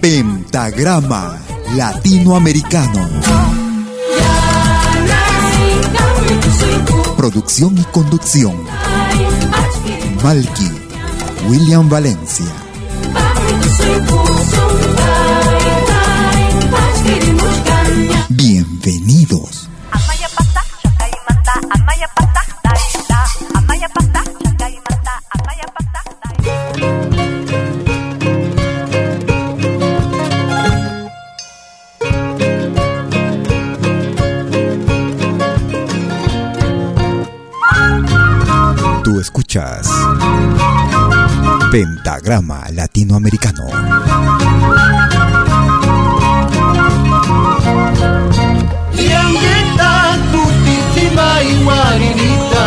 Pentagrama Latinoamericano. Producción y conducción. Malky, William Valencia. Bienvenidos. Escuchas. Pentagrama Latinoamericano. Yangueta cutísima y guarinita,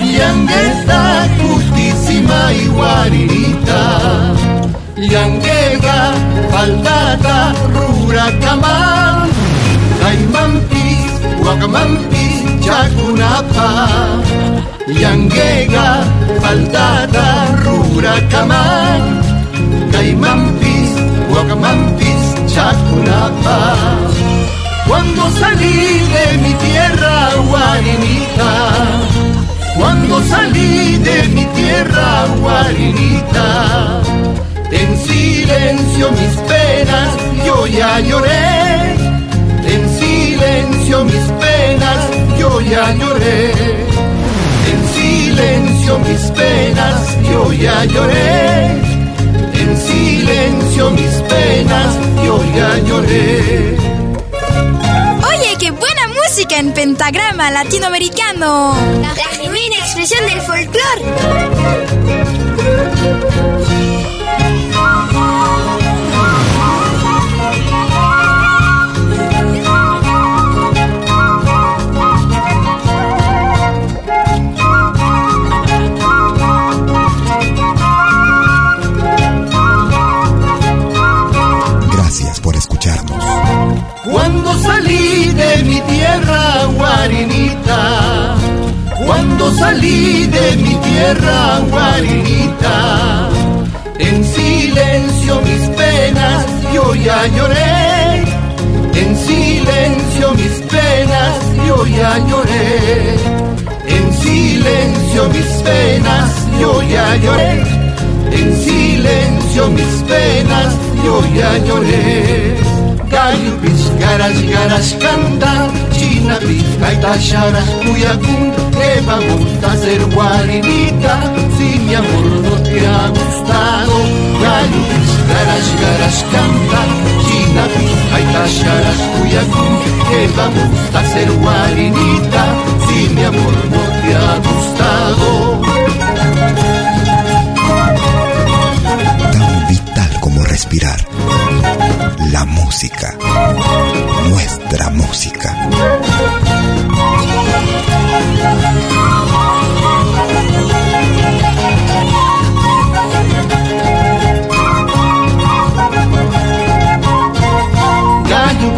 Yangueta cutísima y guarinita, Yanguega, faldata, ruracamán, Caimampis, Guacamampis, Chacunapa, Yanguega, faldata, ruracamán, Caimampis, Guacamampis, Chacunapa. Cuando salí de mi tierra guarinita, cuando salí de mi tierra guarinita, en silencio mis penas yo ya lloré, mis penas yo ya lloré, en silencio mis penas yo ya lloré, en silencio mis penas yo ya lloré. Oye, qué buena música en pentagrama latinoamericano. La genuina expresión del folclore. Tierra en silencio mis penas yo ya lloré, en silencio mis penas yo ya lloré, en silencio mis penas yo ya lloré, en silencio mis penas yo ya lloré. Gallo pizcaras garas canta, china pizca tacharas cuyacún, que vamos a hacer guarinita, si mi amor no te ha gustado. Gallo pizcaras garas canta, china tacharas cuyacún, que vamos a hacer guarinita, si mi amor no te ha gustado. Tan vital como respirar. La música. Nuestra música.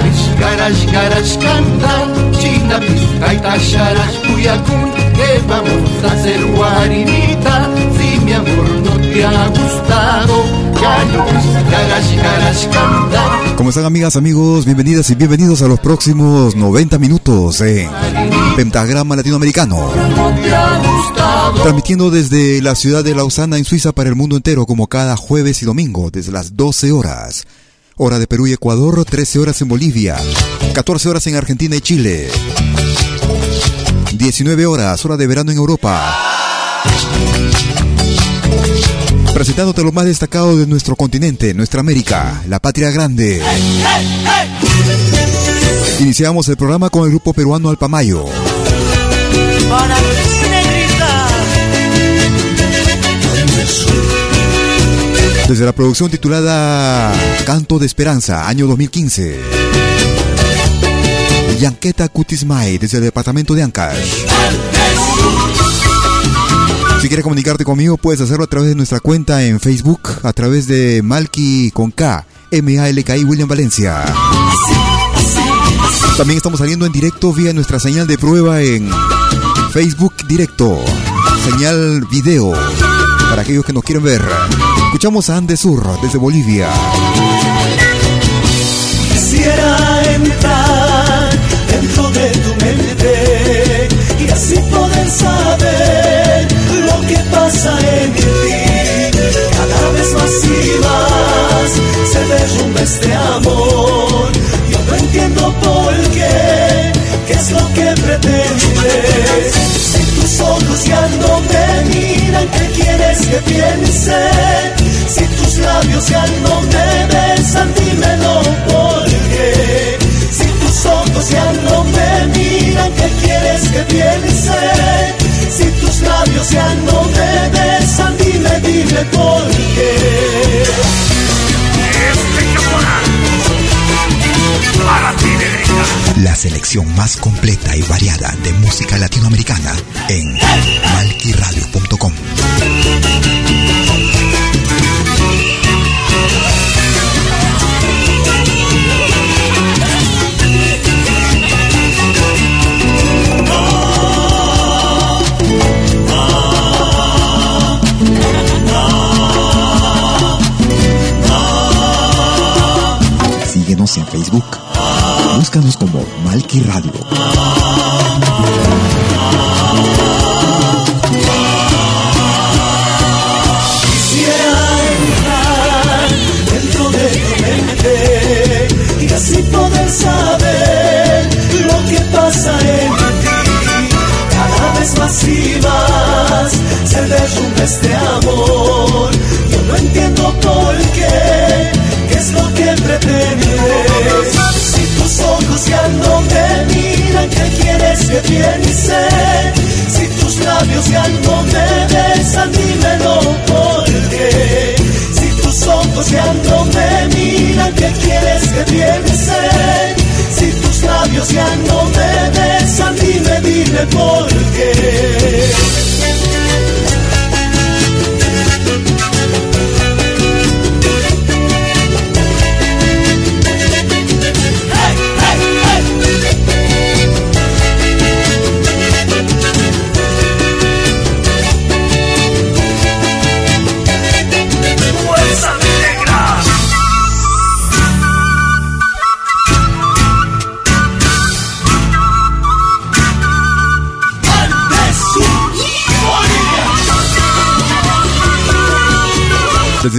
Pizcaras garas canta, china pizca y tacharas cuyacún, que vamos a hacer guarinita, si mi amor no te ha gustado. Garas canta, ¿Cómo están amigas, amigos? Bienvenidas y bienvenidos a los próximos 90 minutos. Pentagrama Latinoamericano. Transmitiendo desde la ciudad de Lausana en Suiza para el mundo entero como cada jueves y domingo desde las 12 horas. Hora de Perú y Ecuador, 13 horas en Bolivia, 14 horas en Argentina y Chile. 19 horas, hora de verano en Europa. Presentándote lo más destacado de nuestro continente, nuestra América, la patria grande. Iniciamos el programa con el grupo peruano Alpamayo. Desde la producción titulada Canto de Esperanza, año 2015. Yanqueta Kutismay, desde el departamento de Ancash. Si quieres comunicarte conmigo, puedes hacerlo a través de nuestra cuenta en Facebook, a través de Malky con K, M-A-L-K-I William Valencia. También estamos saliendo en directo vía nuestra señal de prueba en Facebook directo, señal video, para aquellos que nos quieren ver. Escuchamos a Andes Sur desde Bolivia. Quisiera entrar dentro de tu mente y así poder saber labios ya no me besan, dímelo por. Si tus ojos ya no me miran, ¿qué quieres que piense? Si tus labios ya no me besan, dime, dime por qué. La selección más completa y variada de música latinoamericana en malquiradio.com. En Facebook. Búscanos como Malqui Radio. Quisiera entrar dentro de tu mente y así poder saber lo que pasa en ti. Cada vez más y más se derrumba este amor. Si tus labios ya no me besan, dímelo por qué. Si tus ojos ya no me miran, ¿qué quieres que piense? Si tus labios ya no me besan, dime, dime por qué.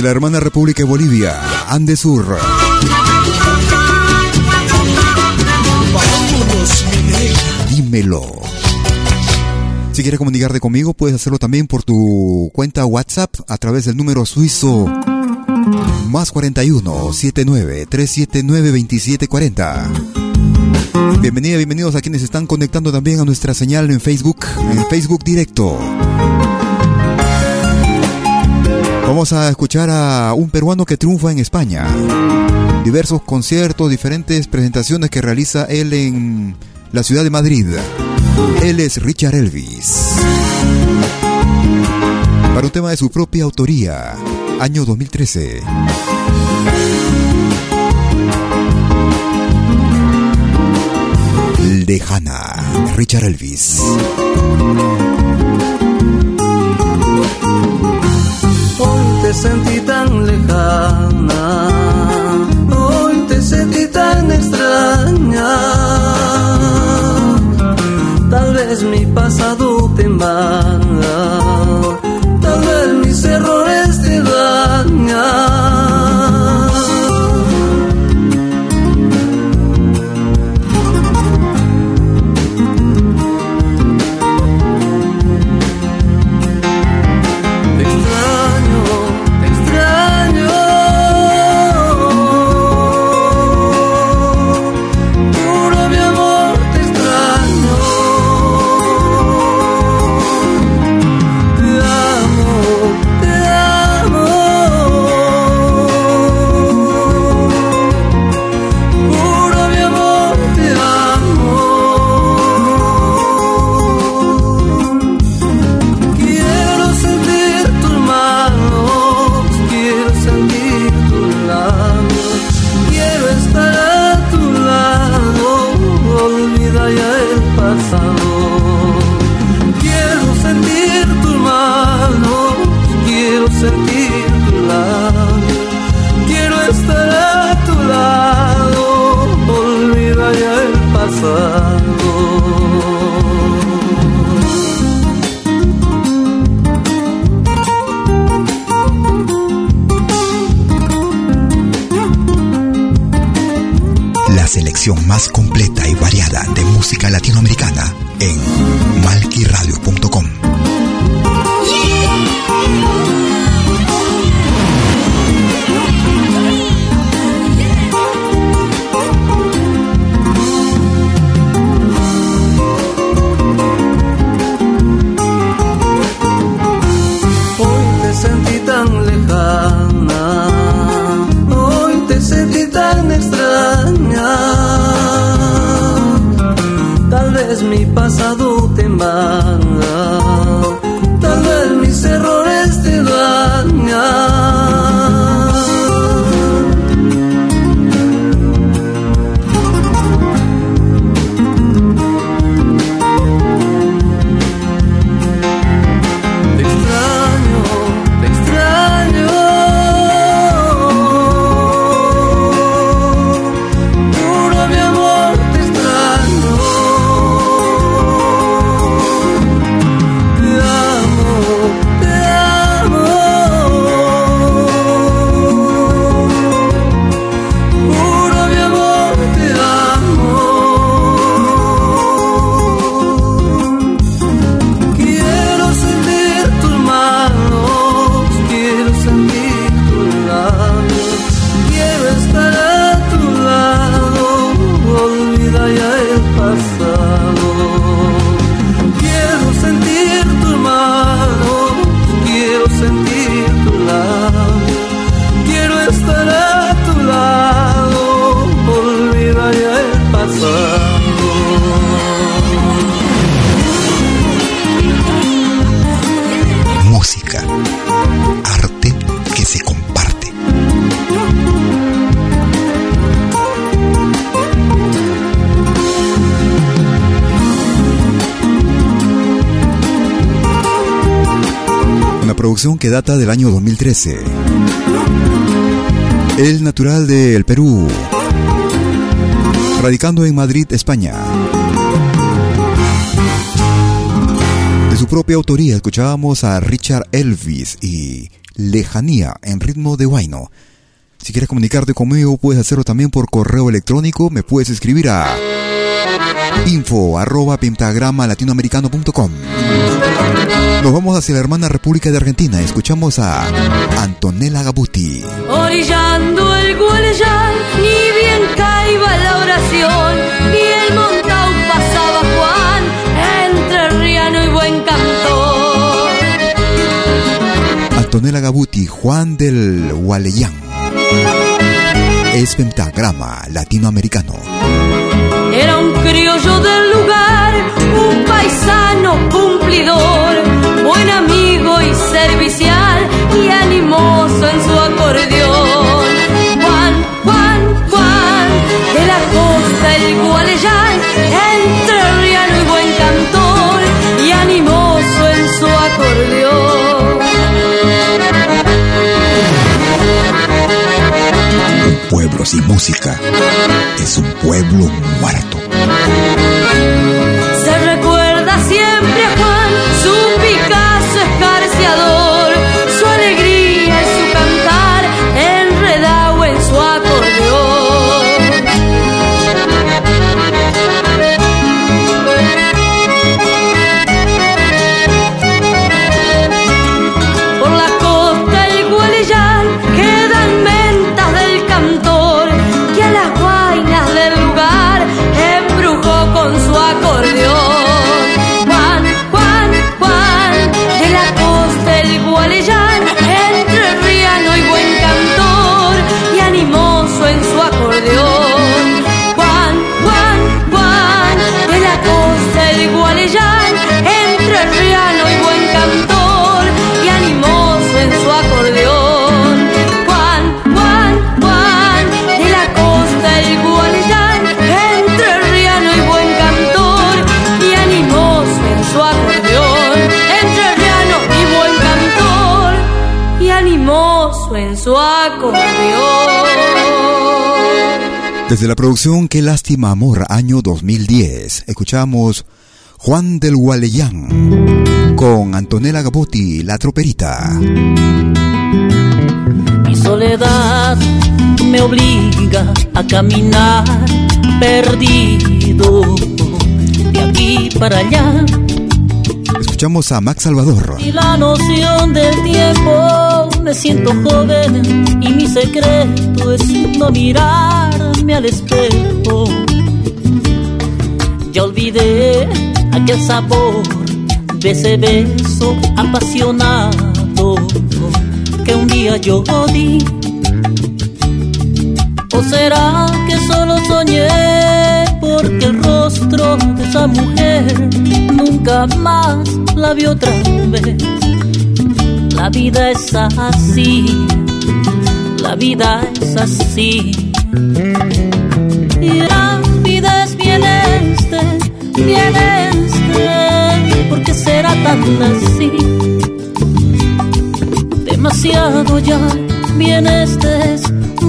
La hermana República de Bolivia, Andesur. Dímelo. Si quieres comunicarte conmigo, puedes hacerlo también por tu cuenta WhatsApp a través del número suizo más 41 79 379 2740. Bienvenida, bienvenidos a quienes están conectando también a nuestra señal en Facebook, en Facebook directo. Vamos a escuchar a un peruano que triunfa en España. Diversos conciertos, diferentes presentaciones que realiza él en la ciudad de Madrid. Él es Richard Elvis. Para un tema de su propia autoría, año 2013. Lejana, Richard Elvis sentí tan lejana, hoy te sentí tan extraña. Tal vez mi pasado te va más completa y variada de música latinoamericana en que data del año 2013. El natural del Perú, radicando en Madrid, España. De su propia autoría escuchábamos a Richard Elvis y Lejanía en ritmo de guayno. Si quieres comunicarte conmigo puedes hacerlo también por correo electrónico, me puedes escribir a info arroba pentagrama latinoamericano.com. Nos vamos hacia la hermana República de Argentina. Escuchamos a Antonella Gabuti. Orillando el Gualeyal, ni bien caiba la oración, ni el montao pasaba Juan, entre Riano y buen cantor. Antonella Gabuti, Juan del Gualeyán. Es pentagrama latinoamericano. Era un criollo del lugar, un paisano cumplidor, buen amigo y servicial y animoso en su acordeón. Sin música es un pueblo muerto. Desde la producción Qué lástima amor, año 2010, escuchamos Juan del Gualeyán con Antonella Gabotti, la troperita. Mi soledad me obliga a caminar perdido de aquí para allá. Escuchamos a Max Salvador. Y la noción del tiempo, me siento joven y mi secreto es no mirarme al espejo. Ya olvidé aquel sabor de ese beso apasionado que un día yo di ¿O será que solo soñé porque el rostro de esa mujer nunca más la vi otra vez? La vida es así, la vida es así. Y la vida es bien este, bien este, porque será tan así. Demasiado ya, bien este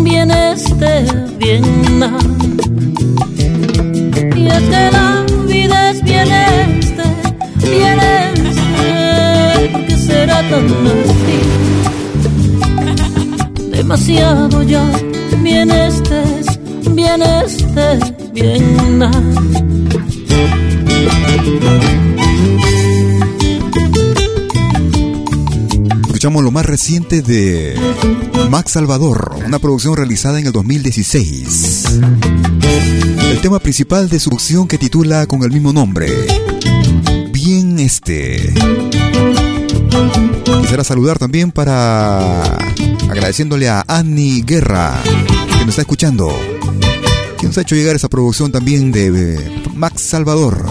bien este, bien Y es que la será tan así. Demasiado ya, bien este, bien este, bien escuchamos lo más reciente de Max Salvador, una producción realizada en el 2016. El tema principal de su producción que titula con el mismo nombre, Bien Este. Quisiera saludar también para agradeciéndole a Annie Guerra, que nos está escuchando, quien nos ha hecho llegar esa producción también de Max Salvador.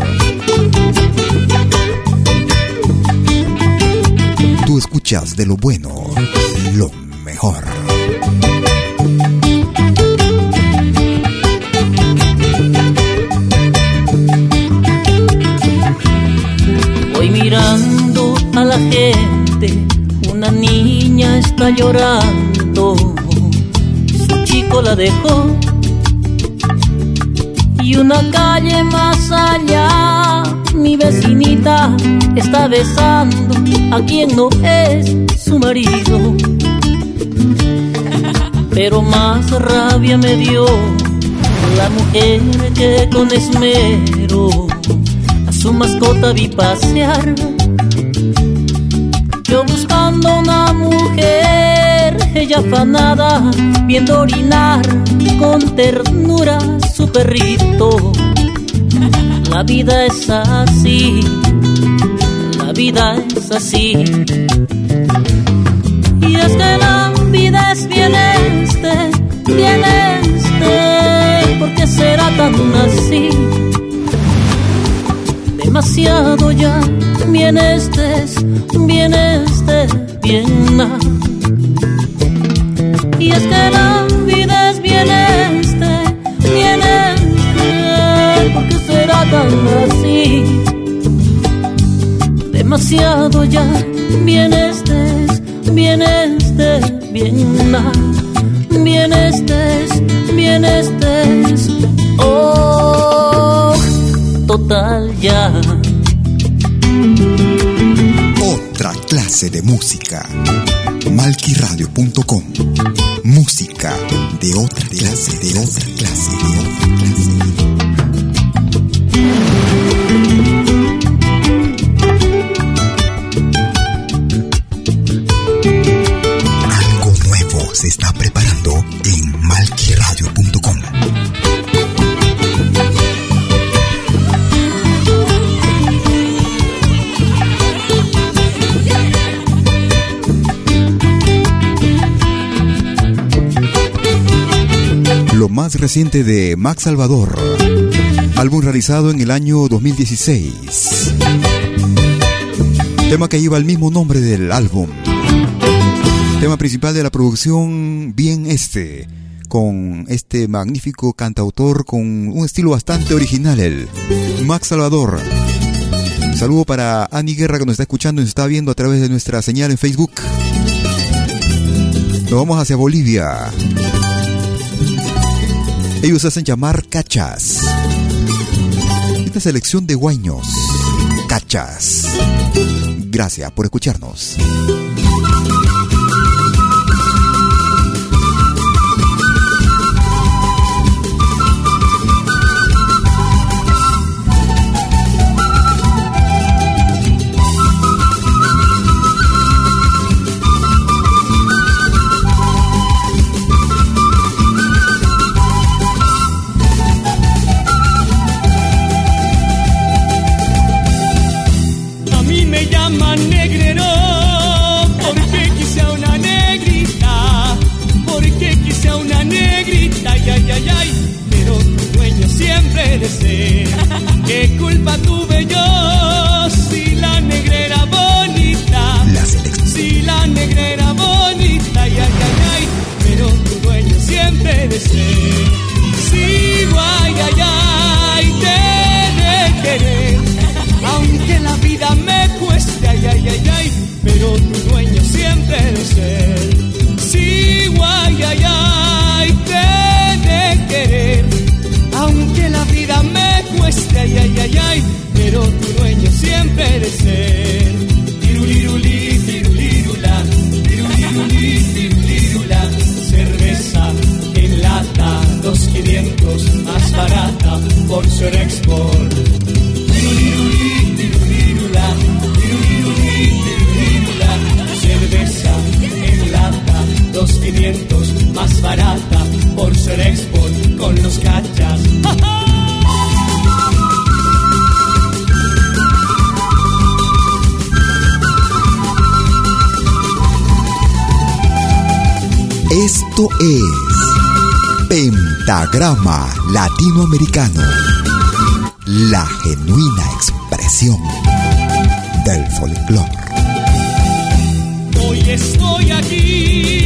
Tú escuchas de lo bueno, lo mejor. Voy mirando a la gente, una niña está llorando, su chico la dejó y una calle más allá mi vecinita está besando a quien no es su marido. Pero más rabia me dio la mujer que con esmero a su mascota vi pasear. Yo buscando una mujer, ella afanada, viendo orinar con ternura su perrito la vida es así, la vida es así. Y es que la vida es bien este, bien este, porque será tan así. Demasiado ya, bien este, bien este, bien nada. Y es que la vida es bien este, bien este, porque será tan así. Demasiado ya, bien estés, bien estés, bien nada. Bien estés, bien estés, oh, total ya. Otra clase de música. Malquiradio.com. Música de otra clase, de otra clase, de otra clase. Reciente de Max Salvador, álbum realizado en el año 2016. Tema que lleva el mismo nombre del álbum. Tema principal de la producción Bien Este, con este magnífico cantautor con un estilo bastante original, el Max Salvador. Saludo para Ani Guerra que nos está escuchando y nos está viendo a través de nuestra señal en Facebook. Nos vamos hacia Bolivia. Ellos hacen llamar cachas. Esta selección de guaños. Cachas. Gracias por escucharnos. negative. De ser. Si, ay, ay, te de querer, aunque la vida me cueste, ay, ay, ay, ay, pero tu dueño siempre de ser. Tiruliruli, tirulirula, tiruliruli, tirulirula, cerveza en lata, dos quinientos, más barata por ser export. Barata por ser export con los cachas. ¡Ja, ja! Esto es Pentagrama Latinoamericano, la genuina expresión del folclore. Hoy estoy aquí,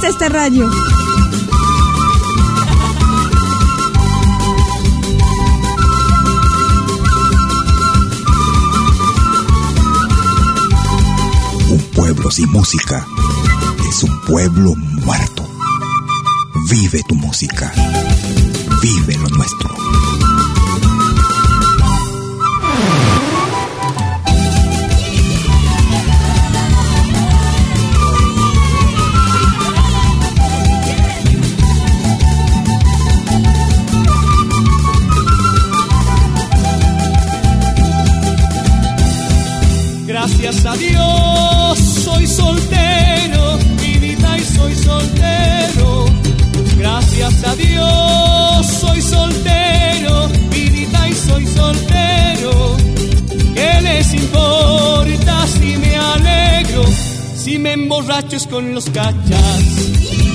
gusta radio. Un pueblo sin música es un pueblo muerto. Vive tu música. Vive lo nuestro. Con los cachas?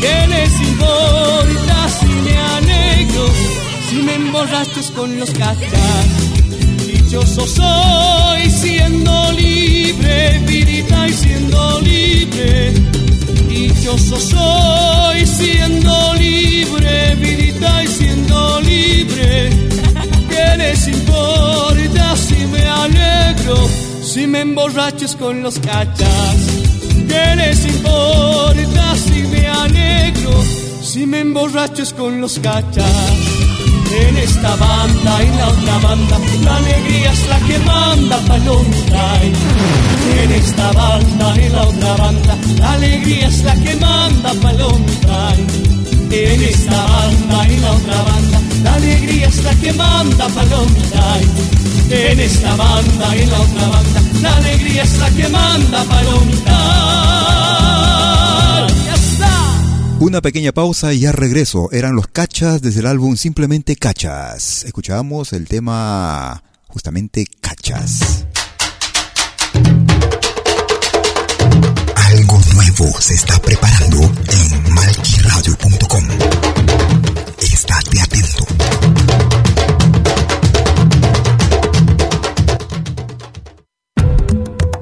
¿Qué les importa si me alegro, si me con los cachas? Dichoso soy siendo libre, vidita y siendo libre. Dichoso soy siendo libre, vidita y siendo libre. ¿Qué les importa si me alegro, si me emborraches con los cachas? ¿Qué les importa si me alegro, si me emborraches con los cachas? En esta banda y la otra banda, la alegría es la que manda palomita. En esta banda y la otra banda, la alegría es la que manda palomita. En esta banda y la otra banda, la alegría es la que manda palomita. En esta banda y la otra banda, la alegría es la que manda palomita. Ya está. Una pequeña pausa y ya regreso. Eran los cachas desde el álbum Simplemente Cachas. Escuchábamos el tema justamente Cachas. Algo nuevo se está preparando en malquiradio.com. Estate atento.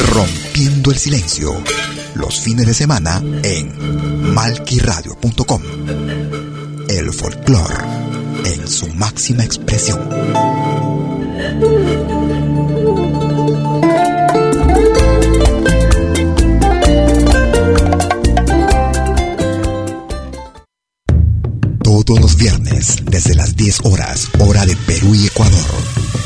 Rompiendo el Silencio los fines de semana en malquiradio.com. El folclore en su máxima expresión. Todos los viernes, desde las 10 horas, hora de Perú y Ecuador.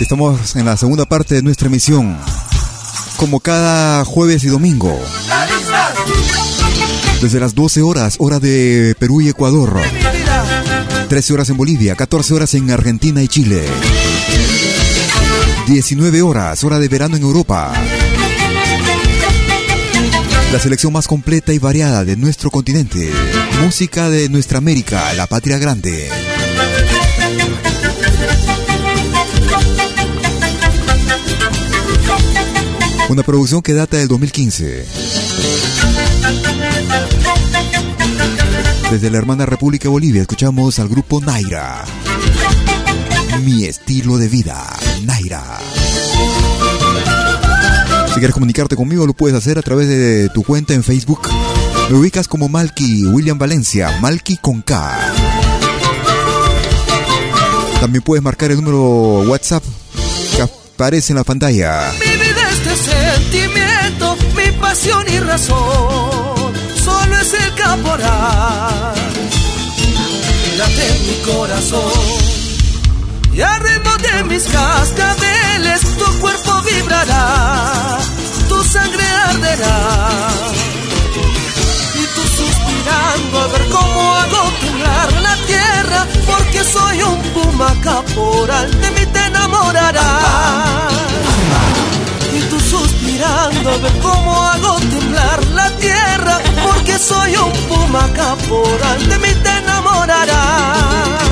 Estamos en la segunda parte de nuestra emisión, como cada jueves y domingo. Desde las 12 horas, hora de Perú y Ecuador. 13 horas en Bolivia, 14 horas en Argentina y Chile. 19 horas, hora de verano en Europa. La selección más completa y variada de nuestro continente. Música de nuestra América, la patria grande. Una producción que data del 2015. Desde la hermana República Bolivia escuchamos al grupo Naira. Mi estilo de vida, Naira. Si quieres comunicarte conmigo lo puedes hacer a través de tu cuenta en Facebook. Me ubicas como Malky William Valencia, Malky con K. También puedes marcar el número WhatsApp que aparece en la pantalla pasión y razón, solo es el caporal. Quédate mi corazón y al de mis cascabeles tu cuerpo vibrará, tu sangre arderá. Y tú suspirando a ver cómo hago temblar la tierra, porque soy un puma caporal, de mí te enamorarás. Y tú suspirando a ver cómo hago temblar la tierra, porque soy un puma caporal, de mí te enamorarás.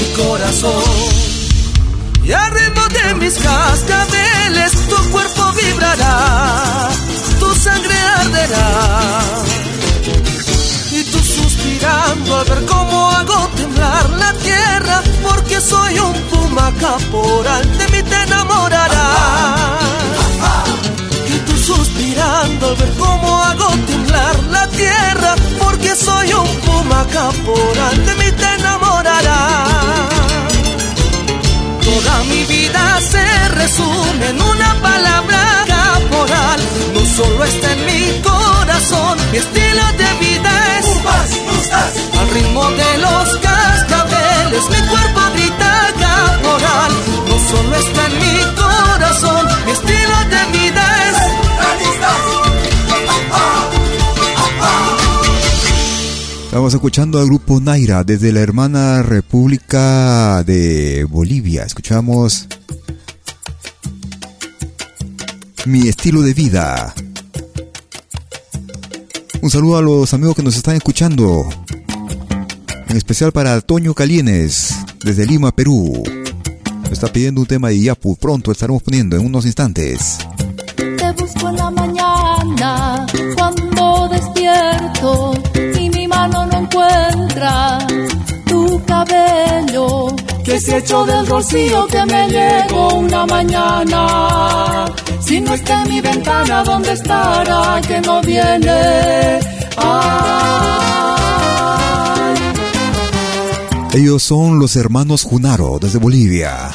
Mi corazón. Y al ritmo de mis cascabeles, tu cuerpo vibrará, tu sangre arderá. Y tú suspirando a ver cómo hago temblar la tierra, porque soy un puma caporal, de mí te enamorarás. Y tú suspirando a ver cómo hago temblar la tierra, porque soy un puma caporal, de mí te enamorarás. Toda mi vida se resume en una palabra caporal. No solo está en mi corazón, mi estilo de vida es al ritmo de los Estamos escuchando al grupo Naira desde la hermana República de Bolivia. Escuchamos Mi estilo de vida. Un saludo a los amigos que nos están escuchando. En especial para Toño Calienes, desde Lima, Perú. Me está pidiendo un tema de Yapu. Pronto estaremos poniendo en unos instantes. Te busco en la mañana cuando despierto encuentra tu cabello que se echó del rocío que me llegó una mañana. Si no está en mi ventana, ¿dónde estará que no viene? Ay. Ellos son los hermanos Junaro desde Bolivia.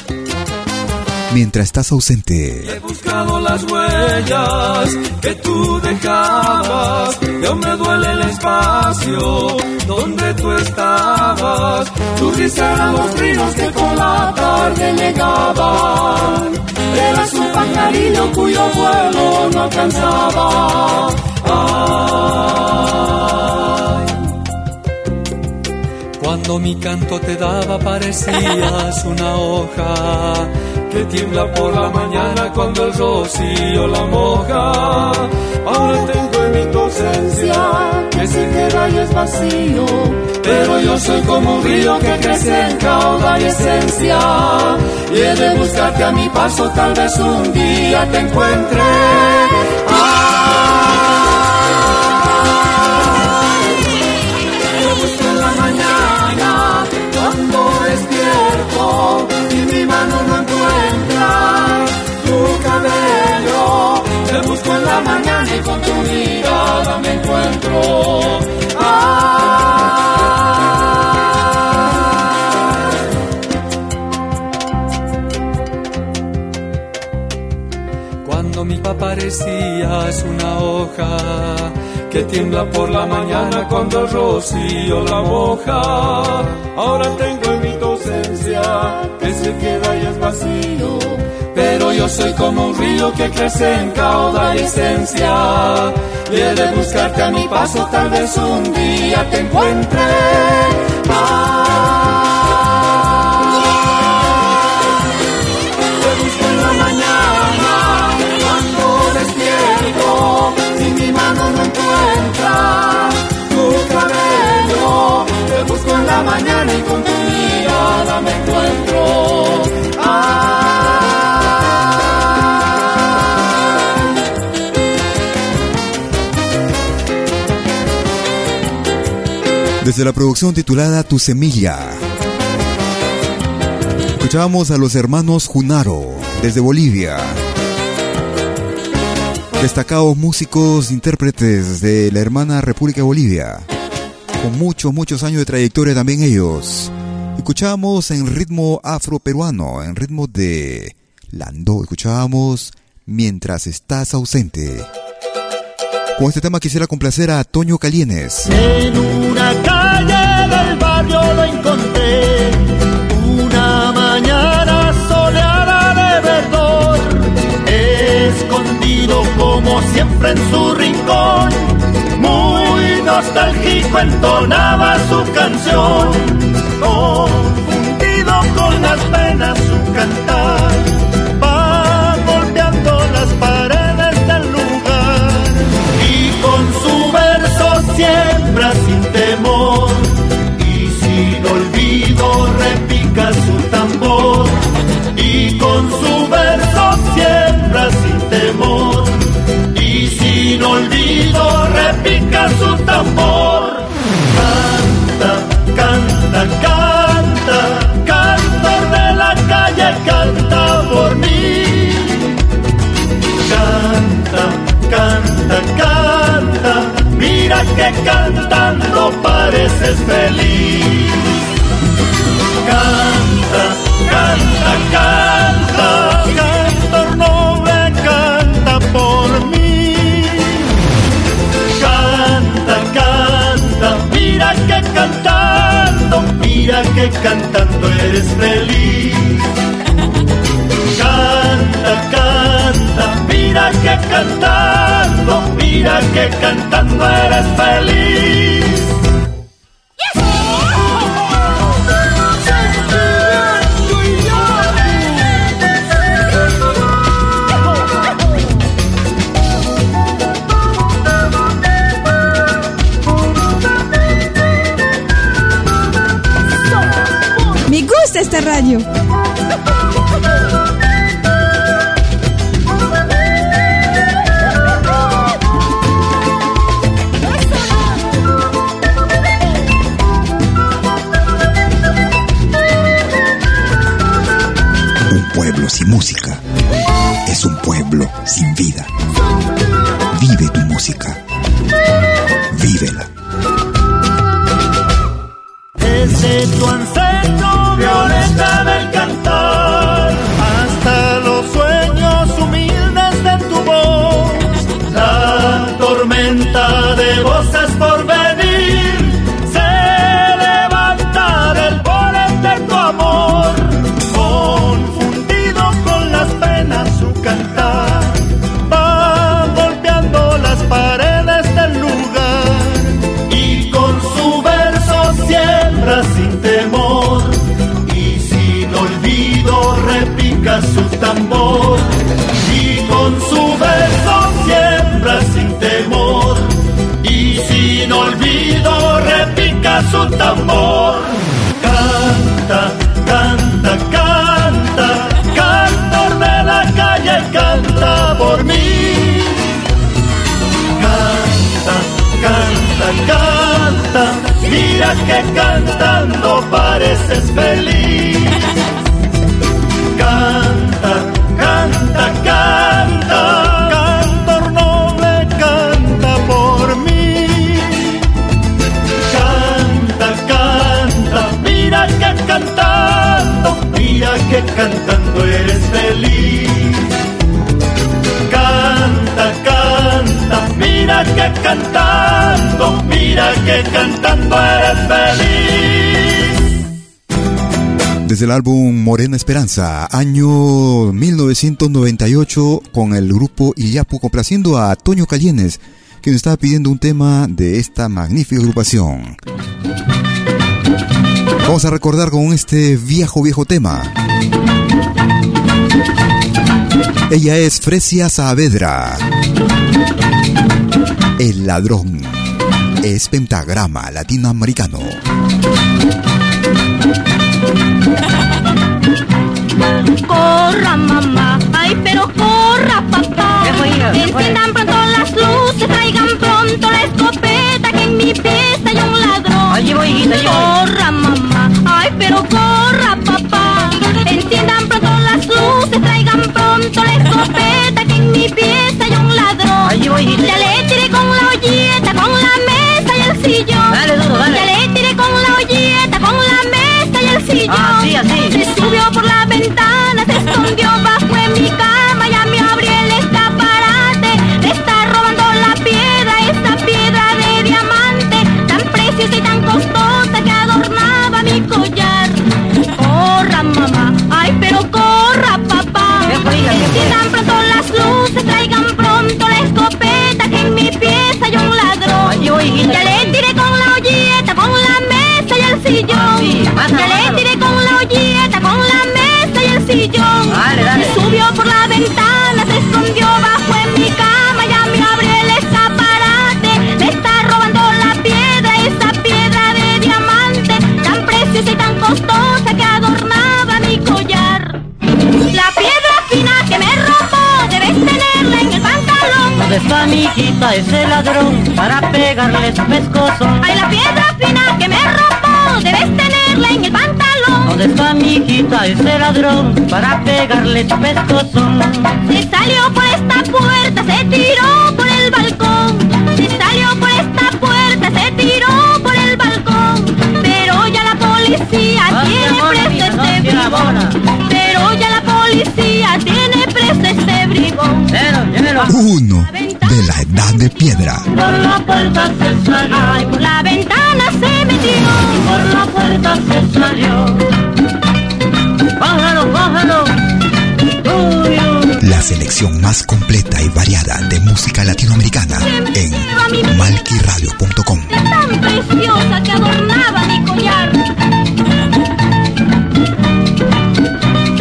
Mientras estás ausente. He buscado las huellas que tú dejabas. Yo me duele el espacio donde tú estabas. Tu risa eran los trinos que con la tarde llegaban. Eras un pajarillo cuyo vuelo no alcanzaba. Ay. Cuando mi canto te daba parecías una hoja que tiembla por la mañana cuando el rocío la moja. Ahora tengo en mi tu ausencia que se queda y es vacío, pero yo soy como un río que crece en cauda y esencia. Y he de buscarte a mi paso, tal vez un día te encuentre. Te mano no encuentra tu cabello. Te busco en la mañana y con tu mirada me encuentro. Ay. Cuando mi papá parecías una hoja que tiembla por la mañana cuando el rocío la moja. Ahora tengo en mi tu ausencia que y es vacío, pero yo soy como un río que crece en caudaliscencia. Y he de buscarte a mi paso, tal vez un día te encuentre. Te busco en la mañana, cuando despierto, y mi mano no encuentra tu cabello. Te busco en la mañana y con tu Desde la producción titulada Tu Semilla. Escuchábamos a los hermanos Junaro, desde Bolivia. Destacados músicos, intérpretes de la hermana República de Bolivia. Con muchos, muchos años de trayectoria también ellos. Escuchábamos en ritmo afroperuano, en ritmo de Lando. Escuchábamos Mientras estás ausente. Con este tema quisiera complacer a Toño Calienes. En una calle del barrio lo encontré, una mañana soleada de verdor, escondido como siempre en su rincón, muy nostálgico entonaba su canción, confundido con las penas su cantar, va golpeando las paredes del lugar. Y con su verso siembra que cantando pareces feliz. Canta, canta, canta, cantor noble, canta por mí. Canta, canta, mira que cantando, mira que cantando eres feliz. Canta, canta, mira que cantando, mira que cantando eres feliz. Me gusta esta radio. Música es un pueblo sin vida. Vive tu música. Vívela. Desde tu ancestro violeta del que feliz. desde el álbum Morena Esperanza, año 1998, con el grupo Iyapu, complaciendo a Toño Callenes, quien estaba pidiendo un tema de esta magnífica agrupación. Vamos a recordar con este viejo, viejo tema. Ella es Fresia Saavedra. El ladrón es pentagrama latinoamericano. Corra mamá, ay pero corra papá. Enciendan pronto las luces, traigan pronto la escopeta que en mi pieza hay un ladrón. Allí voy, hijita, allí voy. Corra mamá, ay pero corra papá. Enciendan pronto las luces, traigan pronto la escopeta que en mi pieza hay un ladrón. Allí voy, hijita. Ya le tiré con la olleta, con la mesa y el sillón. Dale, duro, dale. Ya le tiré con la olleta, con la mesa y el sillón. Así, así. Se subió por la ventana, se escondió bajo en mi cama, ya me abrí el escaparate. Le está robando la piedra, esa piedra de diamante, tan preciosa y tan costosa que adornaba mi collar. Corra mamá, ay pero corra papá. Enciendan pronto las luces, traigan pronto la escopeta que en mi pieza hay un ladrón. Hijita. Ya le tiré con la olleta, con la mesa y el sillón. Así, pasa, ya le pásalo. tiré hijita ese ladrón para pegarle su pescozo? Ay, la piedra fina que me robó, debes tenerla en el pantalón. ¿Dónde está mi hijita ese ladrón para pegarle su pescozo? Se salió por esta puerta, se tiró por el balcón. Se salió por esta puerta, se tiró por el balcón. Pero ya la policía tiene preso este bribón. Pero ya la policía tiene preso este bribón. Uno de la edad de piedra. Por la puerta se salió. Ay, por la ventana se metió. Por la puerta se salió. Uy, uy. La selección más completa y variada de música latinoamericana en malquiradio.com. Tan preciosa que adornaba mi collar.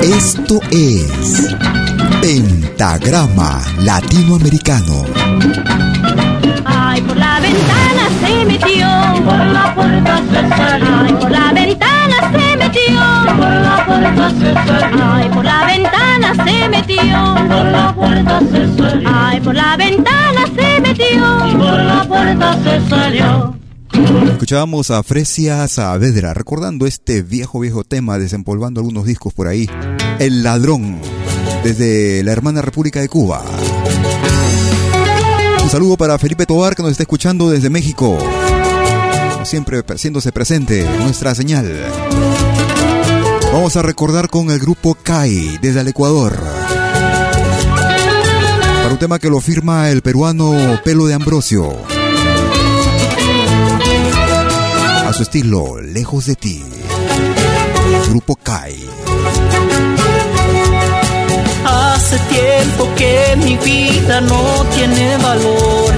Esto es Pentagrama Latinoamericano. Ay, por la ventana se metió. Por la puerta se salió. Ay, por la ventana se metió. Por la puerta se salió. Ay, por la ventana se metió. Por la puerta se salió. Ay, por la ventana se metió. Por la puerta se salió. Escuchábamos a Fresia Saavedra recordando este viejo, viejo tema, desempolvando algunos discos por ahí. El ladrón, desde la hermana República de Cuba. Un saludo para Felipe Tobar que nos está escuchando desde México. Siempre haciéndose presente en nuestra señal. Vamos a recordar con el grupo CAI desde el Ecuador. Para un tema que lo firma el peruano Pelo de Ambrosio. A su estilo, lejos de ti. Grupo CAI. Hace tiempo que mi vida no tiene valor.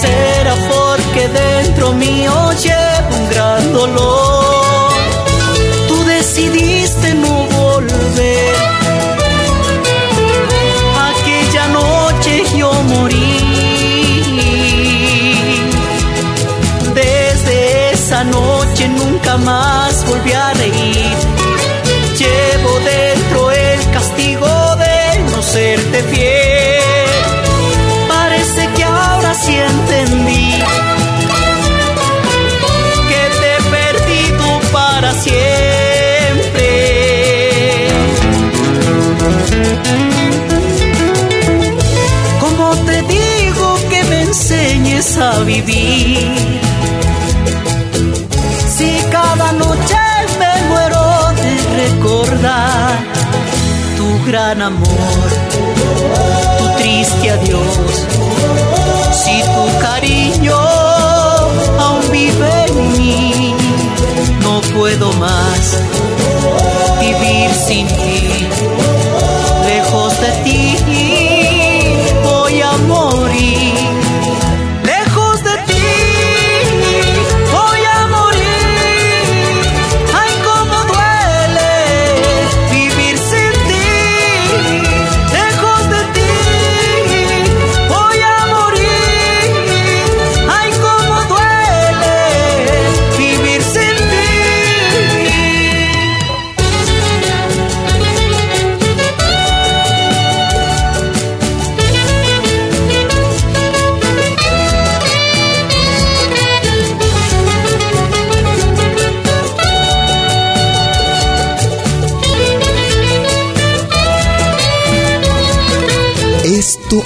Será porque dentro mío llevo un gran dolor. A vivir. Si cada noche me muero de recordar tu gran amor,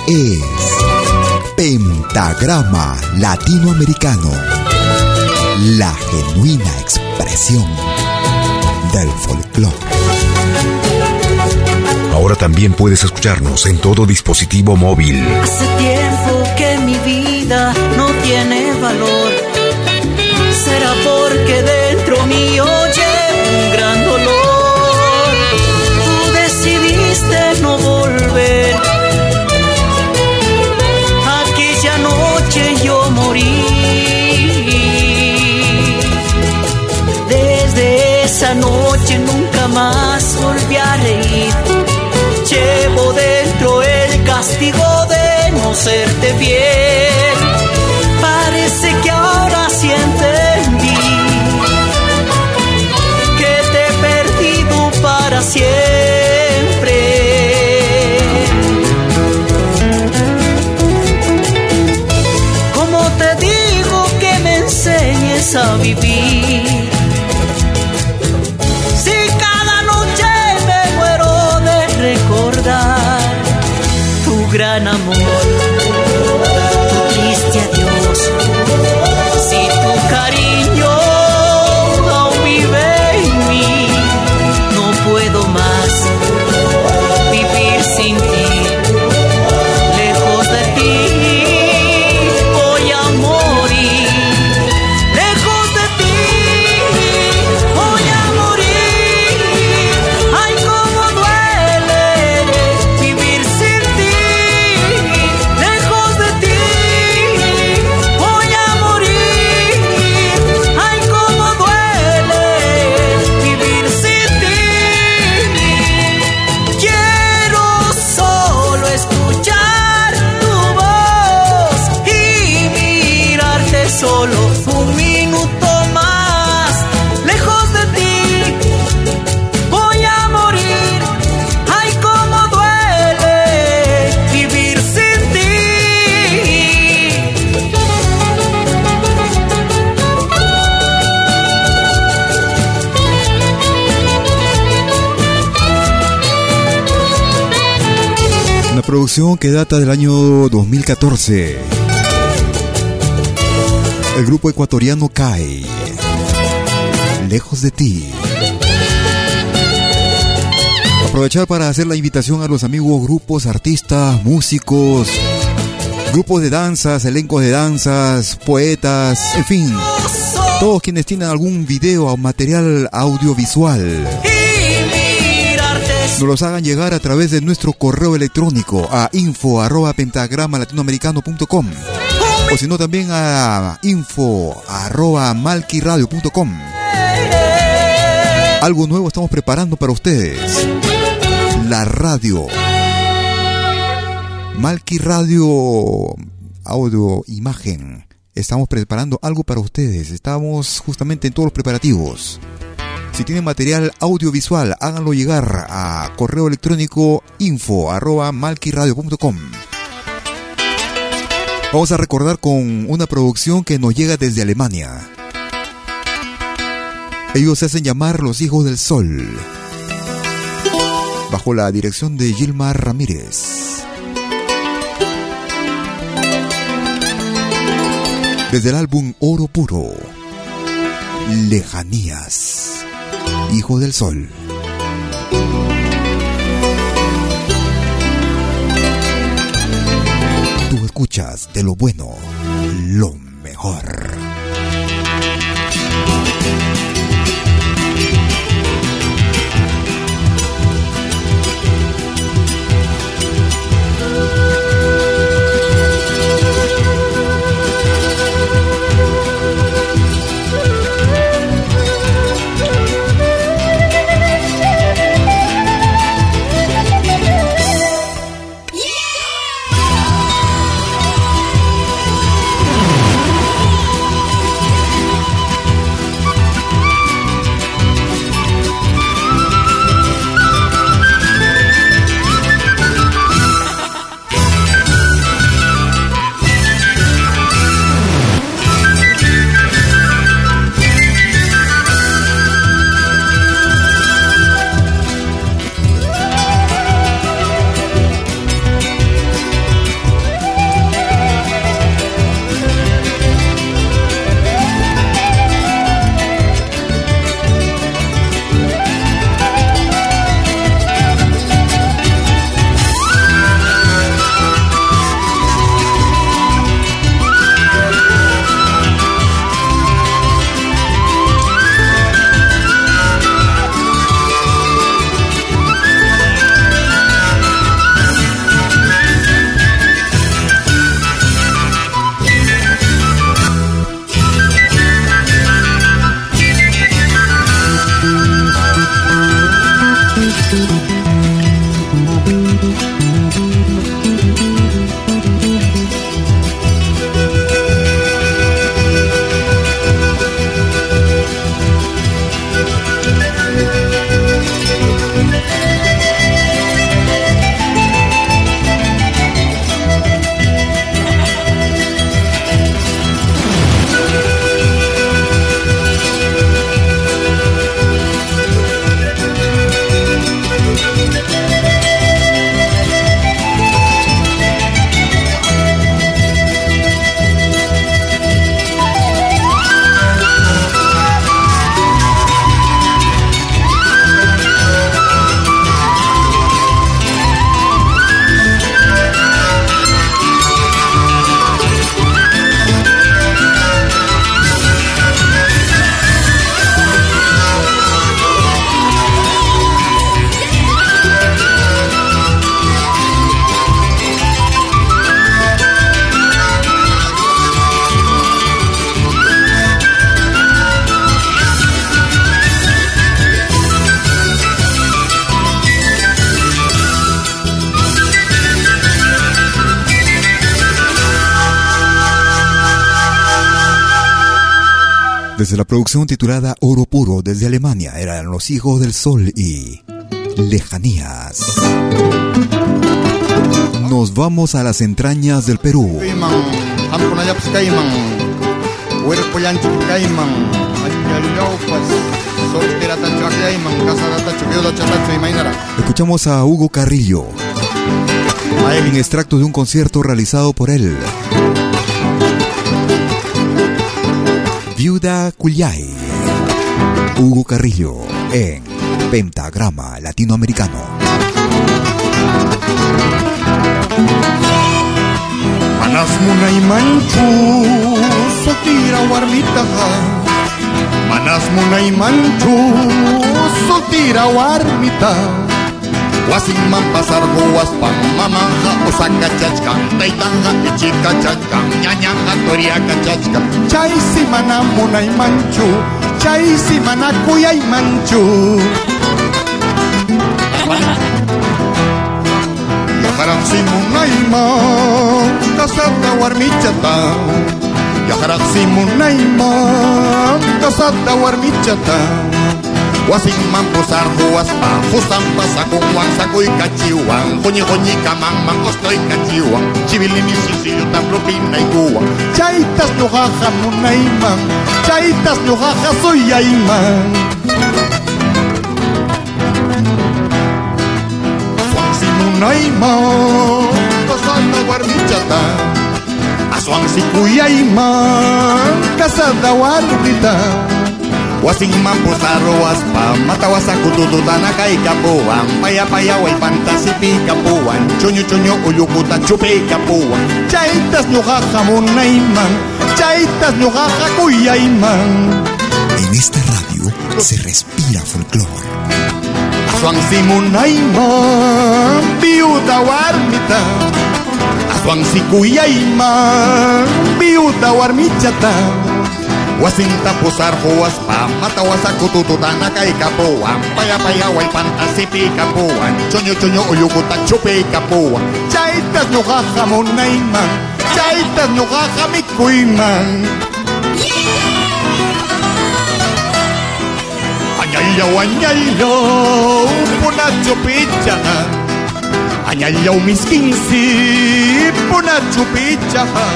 es Pentagrama Latinoamericano, la genuina expresión del folclore. Ahora también puedes escucharnos en todo dispositivo móvil. Hace tiempo que mi vida no tiene valor. Será porque dentro mío de serte bien. Parece que ahora sí entendí que te he perdido para siempre. ¿Cómo te digo que me enseñes a vivir? gran amor, Que data del año 2014. El grupo ecuatoriano CAE. Lejos de ti. Aprovechar para hacer la invitación a los amigos grupos, artistas, músicos, grupos de danzas, elencos de danzas, poetas, en fin. Todos quienes tienen algún video o material audiovisual nos los hagan llegar a través de nuestro correo electrónico a info arroba pentagrama latinoamericano.com o si no también a info arroba malquiradio.com algo nuevo estamos preparando para ustedes. La radio. Malqui Radio audio imagen. Estamos preparando algo para ustedes. Estamos justamente en todos los preparativos si tienen material audiovisual, háganlo llegar a correo electrónico info. Vamos a recordar con una producción que nos llega desde Alemania. Ellos se hacen llamar Los Hijos del Sol. Bajo la dirección de Gilmar Ramírez. Desde el álbum Oro Puro. Lejanías. Hijo del Sol. Tú escuchas de lo bueno, lo mejor. Titulada Oro Puro desde Alemania eran Los Hijos del Sol y Lejanías. Nos vamos a las entrañas del Perú. Escuchamos a Hugo Carrillo en extracto de un concierto realizado por él. Viuda Cuyay. Hugo Carrillo en Pentagrama Latinoamericano. Manas munay manchu, sotira warmitaha. Manas munay manchu, warmitaha. Wasimman pasar pan mamanja Osaka chachkan Taitanja ichika chachkan Ñañanja toriaka chachkan Chay si mana munay manchu Chay si mana kuyay manchu. Yajarak si munay man Kasata warmichata Yajarak si munay man Kasata warmichata Wasik mampus arruaz pa Fusan pasakun guan zako ikatxiuan Joni joni kaman mangosta ikatxiuan Txibilin izuzio eta propina ikua Txaitaz nio jaja nuna iman Txaitaz nio jaja zoia iman Zuan zinu nahi ma Kozal Wasing mampu saruas pa Matawasa kutututana kay kapuan Paya paya way pantasipi kapuan Chunyo chunyo uyukuta chupi kapuan Chaitas nyujaja munayman Chaitas nyujaja kuyayman En esta radio se respira folclore. Aswang si munayman Biuda warmita. Aswang si kuyayman Biuda warmichata Wasinta pusarfo waspa mata na kay kapuwan payapayaway pantasipi kapuwan chonyo-chonyo uyukuta chupi kapuwan chaytas ñuqaqa munayman Anyayaw, anyayaw, mikhuyman chupi chana Anyayaw, miskin si miskinsi chupi chana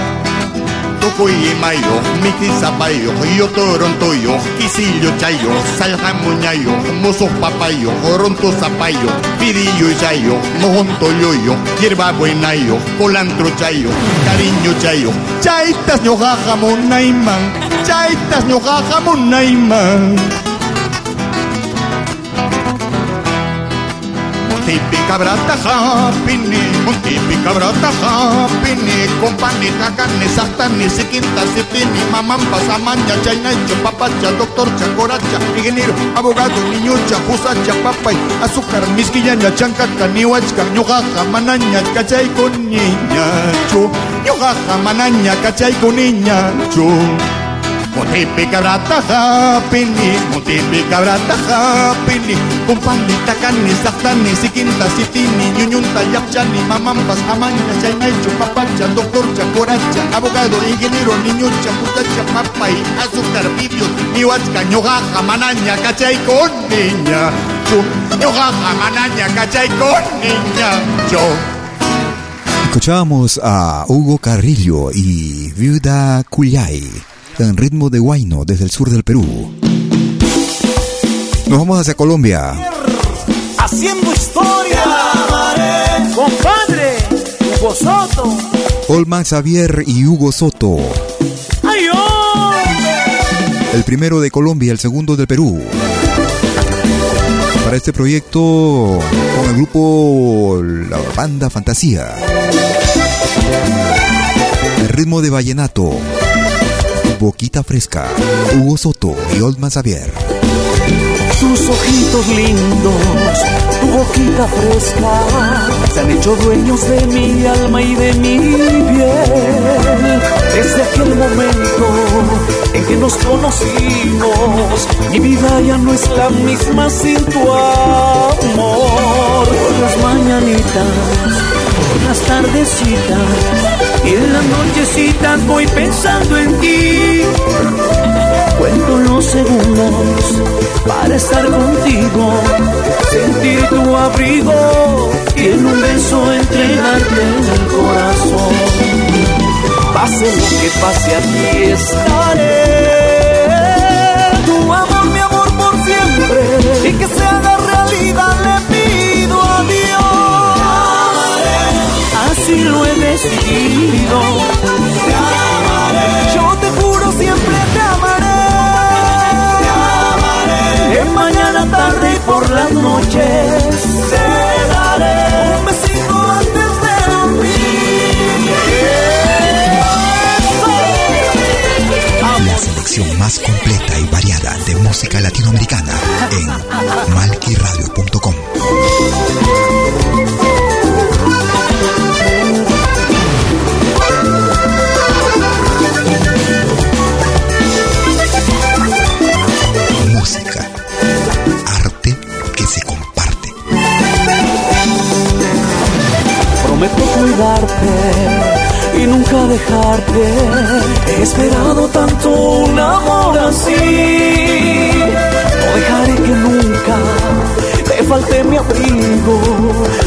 chupicha Tukuy mayo, miki sapayo, yo torontoyo, kisillo chayo, salja muñayo, mozo papayo, ronto zapayo, pirillo chayo, mojonto yoyo, hierba buenayo, colantro chayo, cariño chayo, chaitas ñojaja monaiman, chaitas ñojaja monaiman. Típica brata japini, un típica brata japini, con panita, carne, sartani, siquinta, sipini, mamán, pasamaña, chainacho, papacha, doctor, chacoracha, ingeniero, abogado, niñucha, jusacha, papay, azúcar, misquillaña, chancaca, nihuachca, ñujaja, manaña, cachay con niñacho, ñujaja, manaña, cachay con niñacho. Motipi cabrata hapini, motipi cabrata hapini Kumpalita kani sahtani, sikinta sitini Ñuñunta yapchani, mamampas amaña Chaymaychu papacha, doctorcha, coracha Abogado, ingeniero, niñucha, putacha, papay Azúcar, vidios, nihuachka, ñojaja, manaña Cachay con niña, chu Ñojaja, manaña, cachay con niña, yo. Escuchábamos a Hugo Carrillo y Viuda Cuyay en ritmo de guayno desde el sur del Perú. Nos vamos hacia Colombia. Haciendo historia, compadre, Hugo Soto. Olman Xavier y Hugo Soto. ¡Ay, El primero de Colombia, el segundo del Perú. Para este proyecto con el grupo La Banda Fantasía. El ritmo de vallenato. Boquita Fresca, Hugo Soto y Olman Xavier. Tus ojitos lindos, tu boquita fresca, se han hecho dueños de mi alma y de mi piel. Desde aquel momento en que nos conocimos, mi vida ya no es la misma sin tu amor. Por las mañanitas, por las tardecitas y en las nochecitas voy pensando en ti. Cuento los segundos para estar contigo, sentir tu abrigo y en un beso entregarte el corazón. Pase lo que pase, aquí estaré. Tu amor, mi amor por siempre y que se Así lo he decidido. Te amaré. Yo te juro siempre te amaré. De mañana, tarde y por las noches te daré un besito antes de dormir. La selección más completa y variada de música latinoamericana en malquiradio.com. Cuidarte y nunca dejarte. He esperado tanto un amor así. No dejaré que nunca te falte mi abrigo.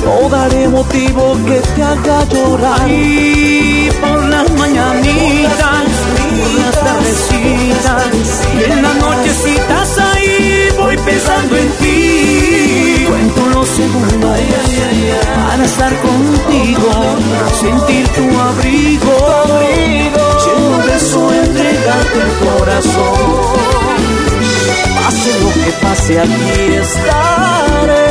No daré motivo que te haga llorar. Y por las mañanitas, por las tardecitas y en las nochecitas ahí voy pensando en ti. Cuento los segundos estar contigo, sentir tu abrigo, y un beso entregarte el corazón. Pase lo que pase, aquí estaré.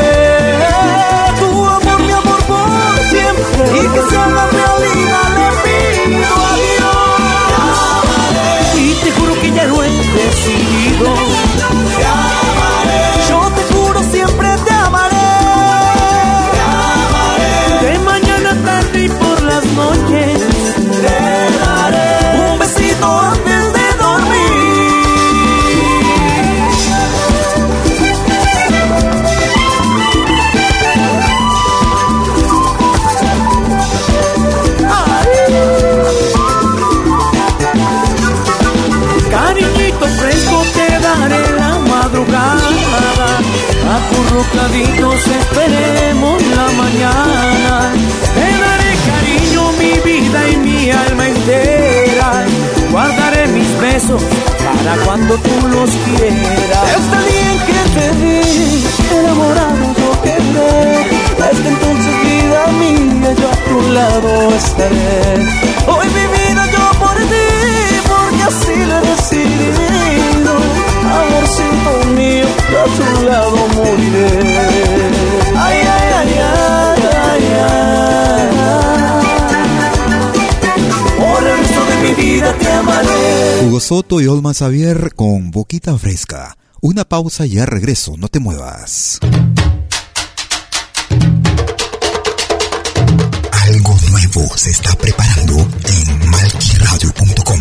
Tu amor, mi amor por siempre, y que se haga realidad, le pido a Dios. Y te juro que ya lo he decidido. Esperemos la mañana. Te daré cariño, mi vida y mi alma entera. Guardaré mis besos para cuando tú los quieras. Está bien que te vi, enamorado yo quedé. Desde entonces, vida mía, yo a tu lado estaré. Hoy mi vida yo por ti, porque así lo. Amorcito yo a tu lado moriré. Ay, ay, ay, ay, ay, ay. Por el resto de mi vida te amaré. Hugo Soto y Olman Xavier con Boquita Fresca. Una pausa y ya regreso, no te muevas. Algo nuevo se está preparando en malquiradio.com.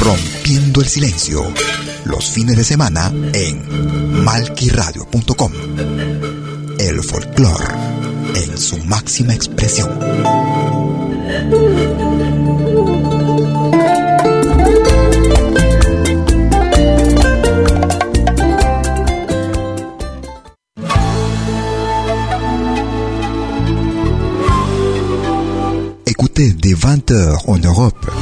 Rompiendo el silencio. Los fines de semana en malquiradio.com. El folclore en su máxima expresión. Écoutez dès 20h en Europe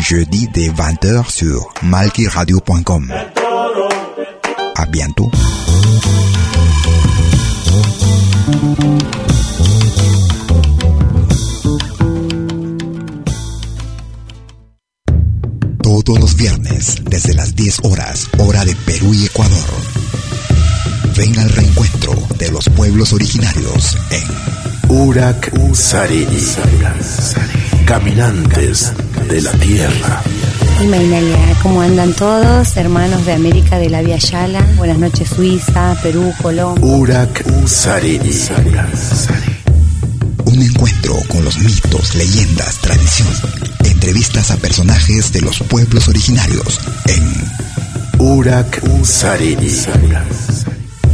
Jeudi dès 20h sur malkiradio.com. À bientôt. Todos los viernes, desde las 10 horas, hora de Perú y Ecuador. Ven al reencuentro de los pueblos originarios en Urak Sariri. Caminantes de la Tierra. Y Mainalia, ¿cómo andan todos? Hermanos de América de la Via Yala. Buenas noches, Suiza, Perú, Colombia. Urak Sariri. Un encuentro con los mitos, leyendas, tradiciones. Entrevistas a personajes de los pueblos originarios en Urak Sariri.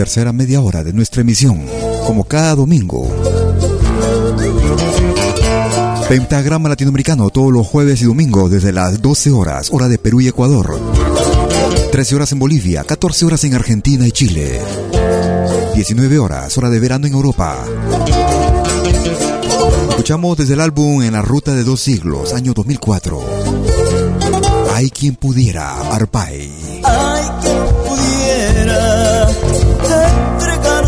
tercera media hora de nuestra emisión, como cada domingo. Pentagrama Latinoamericano todos los jueves y domingos desde las 12 horas, hora de Perú y Ecuador. 13 horas en Bolivia, 14 horas en Argentina y Chile. 19 horas, hora de verano en Europa. Escuchamos desde el álbum En la Ruta de Dos Siglos, año 2004. Hay quien pudiera, Arpay.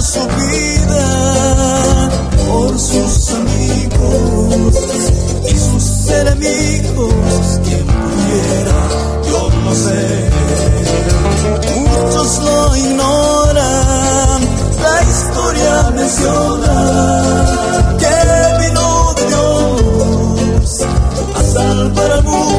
Su vida por sus amigos y sus enemigos. Quien pudiera, yo no sé. Muchos lo ignoran, la historia menciona que vino Dios a salvar al mundo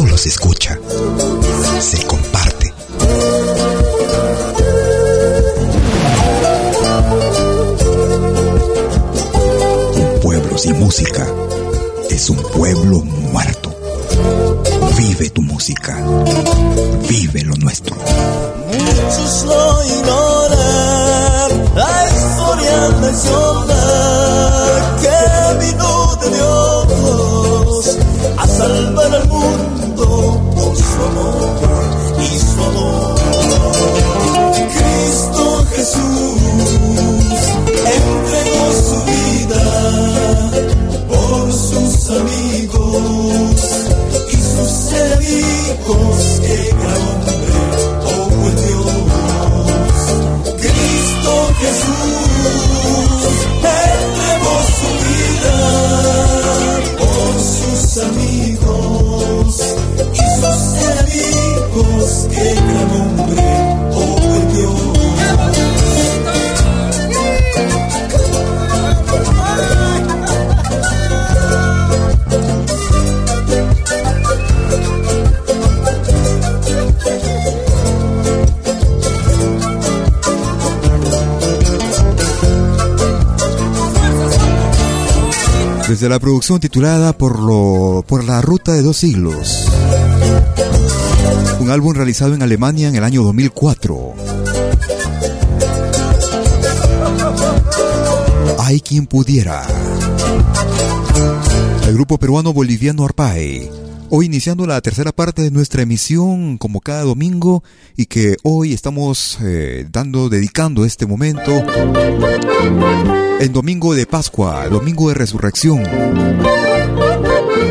solo se escucha, se comparte. Un pueblo sin música es un pueblo muerto. Vive tu música, vive lo nuestro. Muchos lo ignoran, la historia por Desde la producción titulada por, lo, por la Ruta de dos siglos. Un álbum realizado en Alemania en el año 2004. Hay quien pudiera. El grupo peruano boliviano Arpae. Hoy iniciando la tercera parte de nuestra emisión como cada domingo y que hoy estamos eh, dando, dedicando este momento en domingo de Pascua, domingo de resurrección.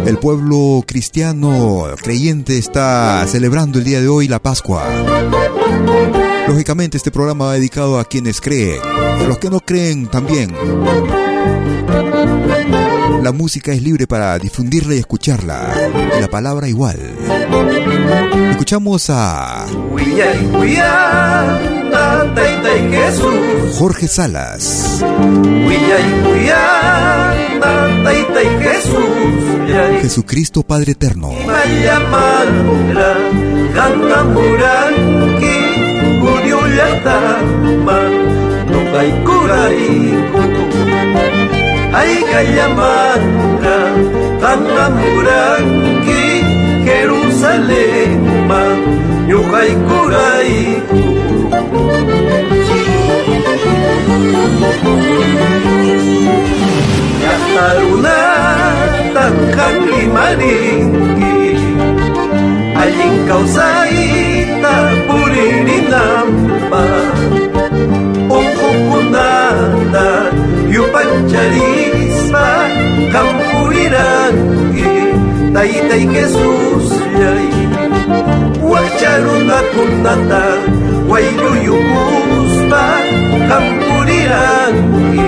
El pueblo cristiano creyente está celebrando el día de hoy la Pascua. Lógicamente este programa va dedicado a quienes creen, a los que no creen también. La música es libre para difundirla y escucharla. La palabra igual. Escuchamos a Jorge Salas. Jesucristo Padre Eterno. Ay Kayamandra, Tanamuranki, Jerusalén, Yuhay Kurai. Yataruna, Tanjaki Marinki, Allin Kausaita, Purininamba, Onkukunanda, Yupancharisma, Taitai Jesús Yai, Huacharuna Kunata, Guayuyukuspa, Kampuriranki,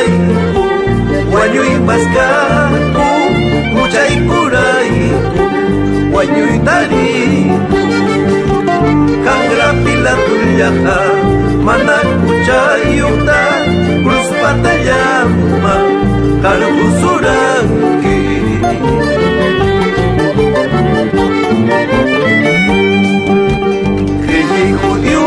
kirai, guaño y mascaco, mucha y curai, guaño y tari. Kangra pila tuyaja, mana kuchayuta, cruz patayama, karbusuranki. Kili judío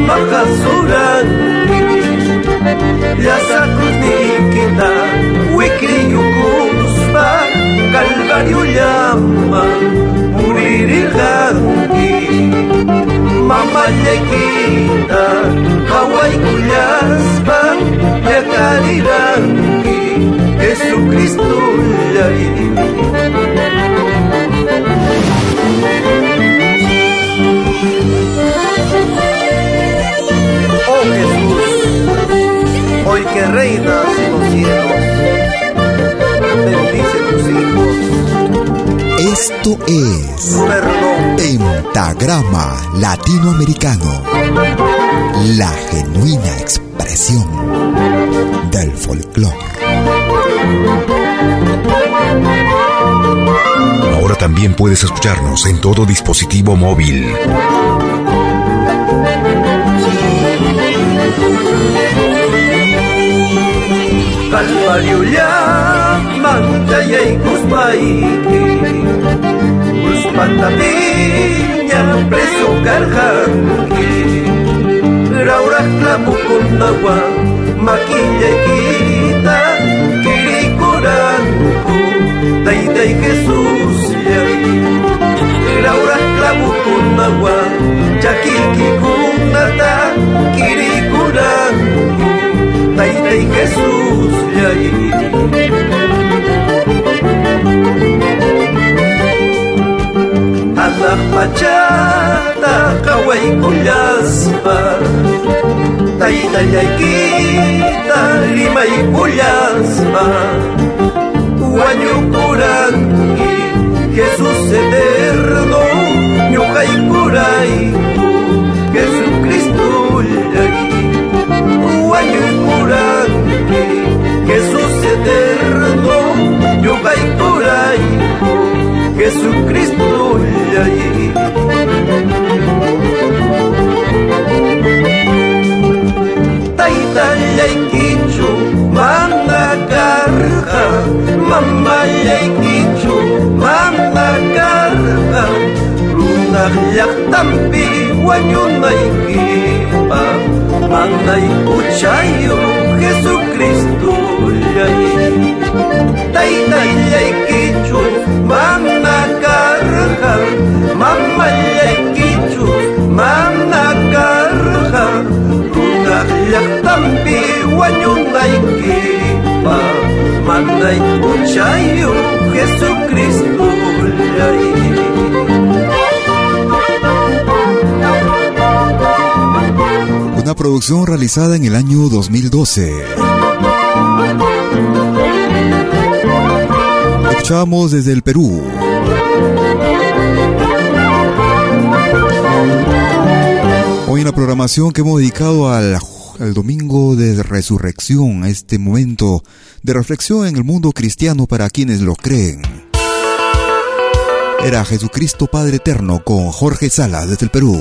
runaja mahasuranki. Yasa kita, wikri yukuspa, calvario llama, morir el Mama le quita, Hawaii kuyaspa, yaka qariranki Jesucristo Oh hoy que reinas en los cielos, bendice tus hijos. Esto es Pentagrama Latinoamericano, la genuina expresión del folclore. Ahora también puedes escucharnos en todo dispositivo móvil. Calvario ya manta y cuspaiki Cuspanta piña preso carjanki Raura clavo con agua maquilla y quita Kirikuranku Taita y Jesús yai Raura clavo con agua Chakiki kunata Kirikuranku Taita y Jesús Anak pachata kaway kulyaspa Taita yay kita limay kulyaspa Wanyukuranki Jesús eterno Nyukay kurayku Jesucristo yay Wanyukuranki Jesús eterno Nyukay Jesucristo yay Taita yay kichu Manda karja Mama yay kichu Manda karja Lunag yaktampi Wanyunay kipa Manday kuchayo Jesucristo yay Taita yay kichu Mama karja Mama yay kichu Mama karja Lunag yaktampi Wanyunay kipa Manday kuchayo Jesucristo Una producción realizada en el año 2012. Escuchamos desde el Perú. Hoy en la programación que hemos dedicado al, domingo de resurrección, a este momento de reflexión en el mundo cristiano para quienes lo creen. Era Jesucristo Padre Eterno con Jorge Salas desde el Perú.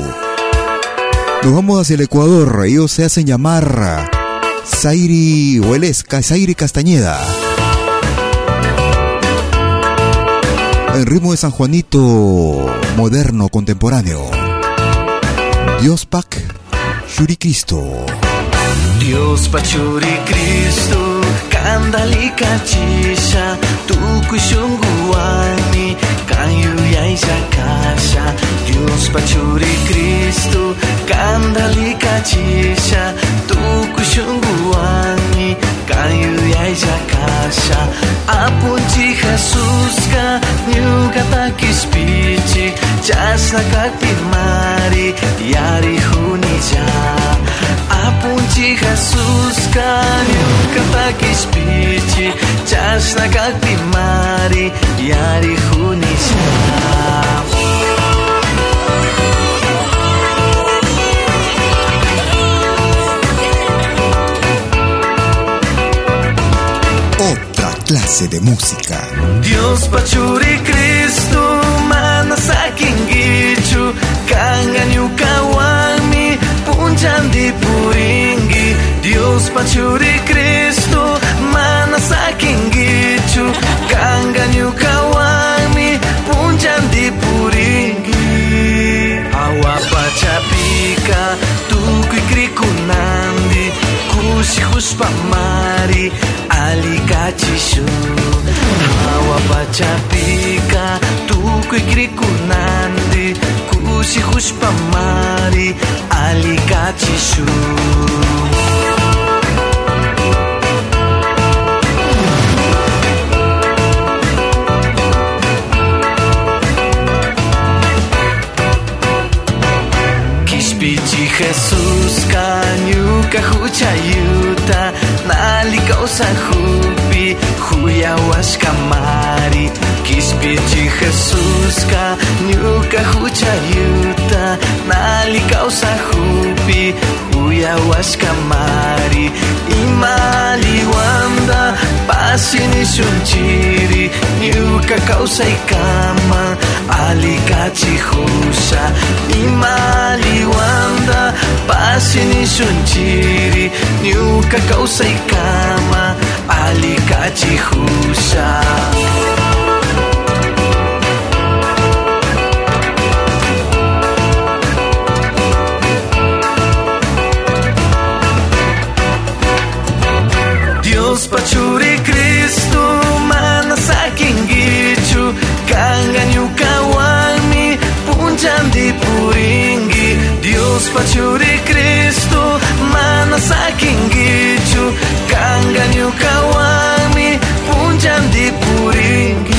Nos vamos hacia el Ecuador. Ellos se hacen llamar Zairi o Zairi Castañeda. El ritmo de San Juanito moderno contemporáneo. Dios Pac Shuri Cristo. Dios Pachuri Cristo, Kandalika Chisha, Tukushunguani, Kayu Yaisha Kasha, Dios Pachuri Cristo, Kandalika Chisha, Tukushunguani, καλλιούδια ή ζακάσια Από τη χασούσκα νιού κατά κι σπίτσι να κάτι μάρει για ρηχούν Από τη χασούσκα νιού κατά κι σπίτσι να κάτι μάρει για ρηχούν clase de música. Dios pachuri Cristo mana sakingichu kanganyu kawami punchandi puringi Dios pachuri Cristo mana sakingichu kanganyu kawami punchandi puringi awa pachapika tukui alicate Hawa pachapika tukuy krikunanti Kushikushpamari alicate Kishpichi Jesus, kanyuka huchayuta Nalikao sa hupi, huyawas kamari Kispiti Jesuska, nyuka huchayuta Nalikao sa hupi, wanda, kamari Imaliwanda, pasinisunchiri Nyuka kausay kama Alika chihusa imaliwanda pasini shunchiri ñuka kawsaykama Alika chihusa Dios pachurika gichu kanganyu kawami punjandi puringi Dios pachuri Cristo mana saking gichu kanganyu kawami punjandi puringi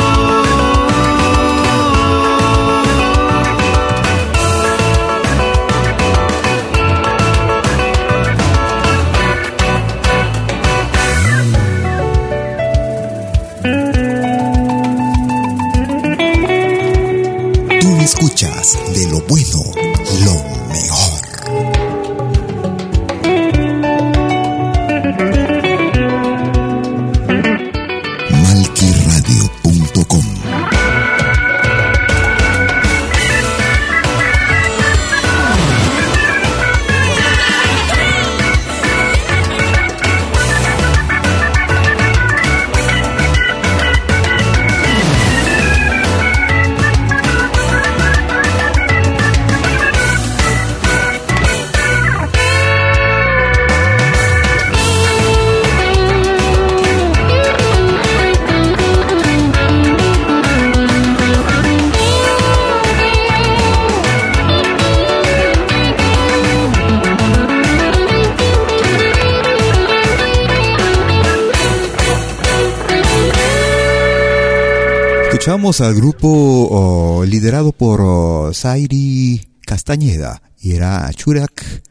Escuchamos al grupo oh, liderado por oh, Zairi Castañeda y era Churak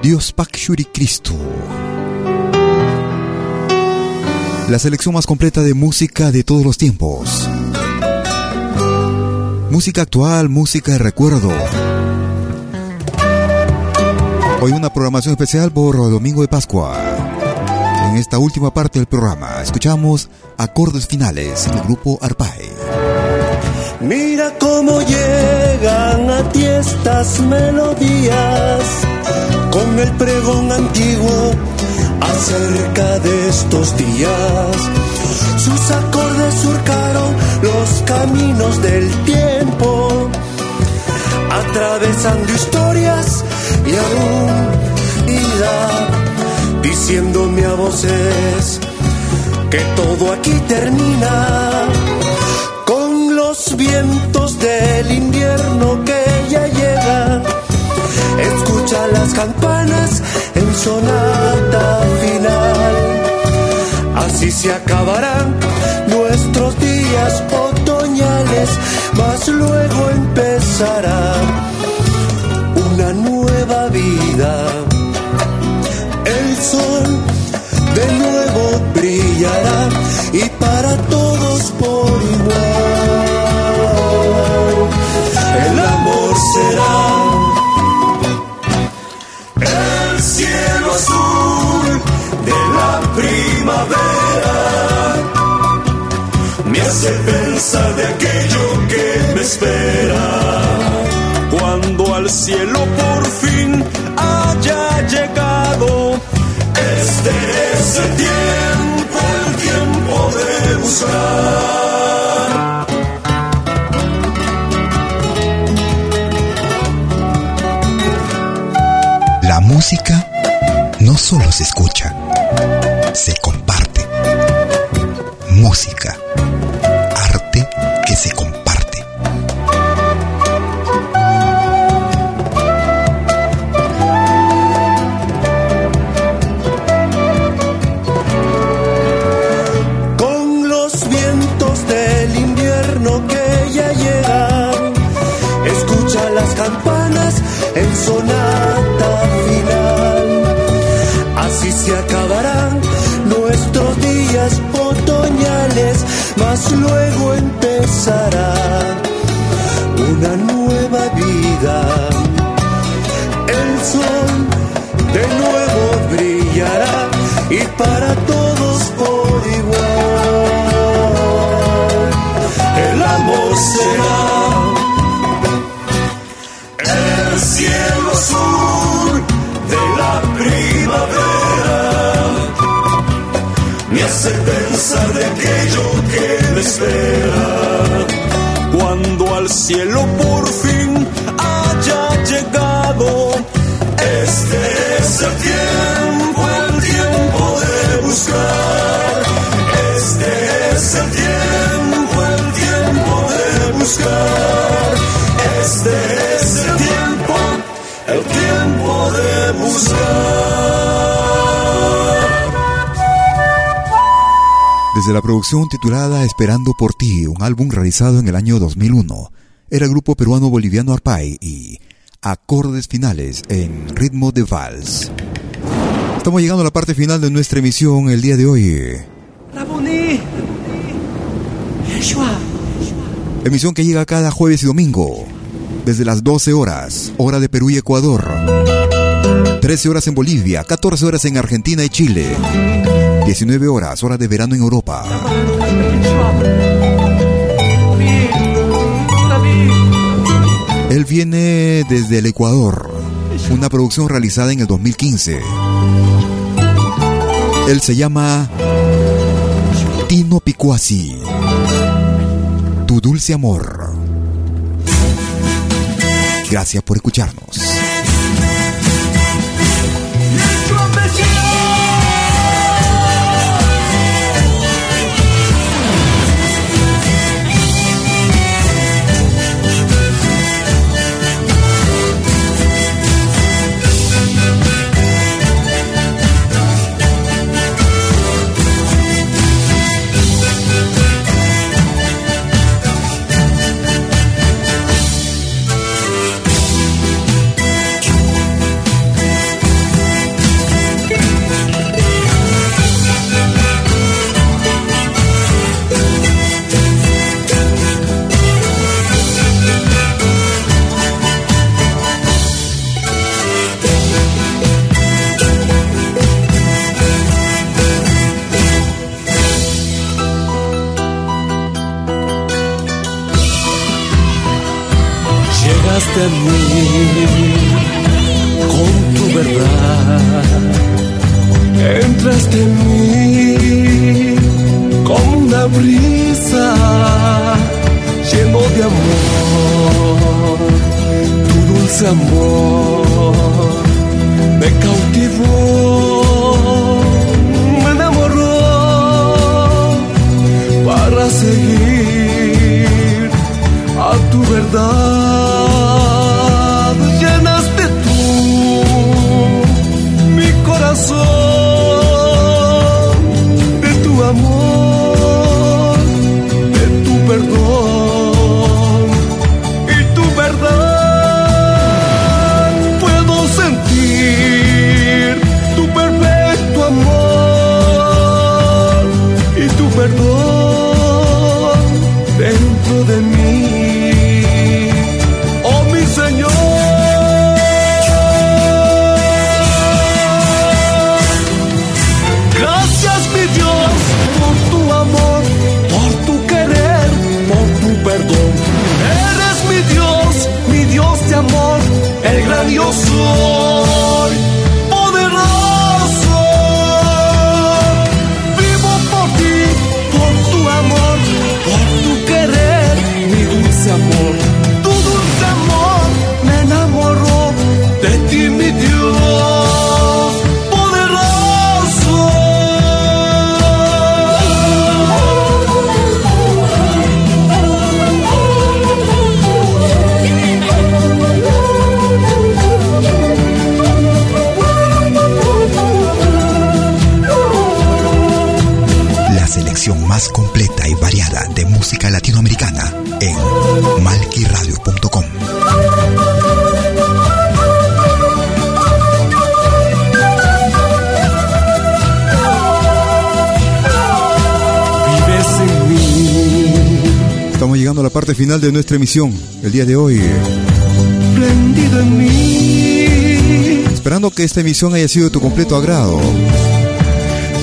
Dios Pak Shuri Cristo. La selección más completa de música de todos los tiempos. Música actual, música de recuerdo. Hoy una programación especial por Domingo de Pascua. En esta última parte del programa escuchamos acordes finales del grupo Arpae. Mira cómo llegan a ti estas melodías con el pregón antiguo acerca de estos días. Sus acordes surcaron los caminos del tiempo, atravesando historias y aún vida, diciéndome a voces que todo aquí termina con los vientos del invierno que ya llega. Escucha las campanas en sonata final. Así se acabarán nuestros días otoñales, mas luego empezará una nueva vida. Sol de nuevo brillará y para todos por igual. El amor será el cielo azul de la primavera. Me hace pensar de aquello que me espera. Cuando al cielo por fin tiempo, el tiempo de. La música no solo se escucha, se comparte. Música, luego empezará una nueva vida. El sol de nuevo brillará y para todos por igual el amor será el cielo azul de la primavera me hace pensar de que cuando al cielo por fin haya llegado. Este es el tiempo Desde la producción titulada Esperando por ti, un álbum realizado en el año 2001, era el grupo peruano-boliviano Arpay y Acordes Finales en ritmo de vals. Estamos llegando a la parte final de nuestra emisión el día de hoy. Emisión que llega cada jueves y domingo, desde las 12 horas, hora de Perú y Ecuador. 13 horas en Bolivia, 14 horas en Argentina y Chile. 19 horas, hora de verano en Europa. Él viene desde el Ecuador, una producción realizada en el 2015. Él se llama Tino Picuasi. Tu dulce amor. Gracias por escucharnos. Llegaste a mí con tu verdad, entraste en mí como una brisa lleno de amor, tu dulce amor me cautivó, me enamoró para seguir a tu verdad. La parte final de nuestra emisión el día de hoy. Prendido en mí. Esperando que esta emisión haya sido de tu completo agrado.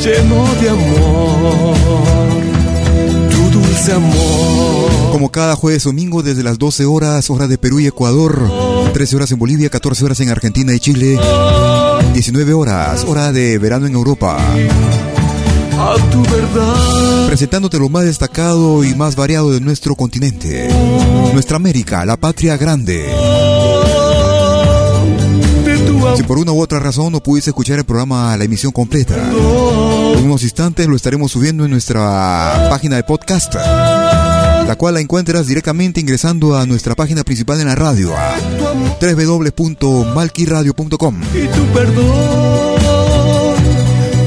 Lleno de amor. Tu dulce amor. Como cada jueves domingo desde las 12 horas, hora de Perú y Ecuador, 13 horas en Bolivia, 14 horas en Argentina y Chile, 19 horas, hora de verano en Europa. A tu verdad. Presentándote lo más destacado y más variado de nuestro continente. Nuestra América, la patria grande. Si por una u otra razón no pudiste escuchar el programa, la emisión completa, en unos instantes lo estaremos subiendo en nuestra página de podcast, la cual la encuentras directamente ingresando a nuestra página principal en la radio, www.malquiradio.com. Y tu perdón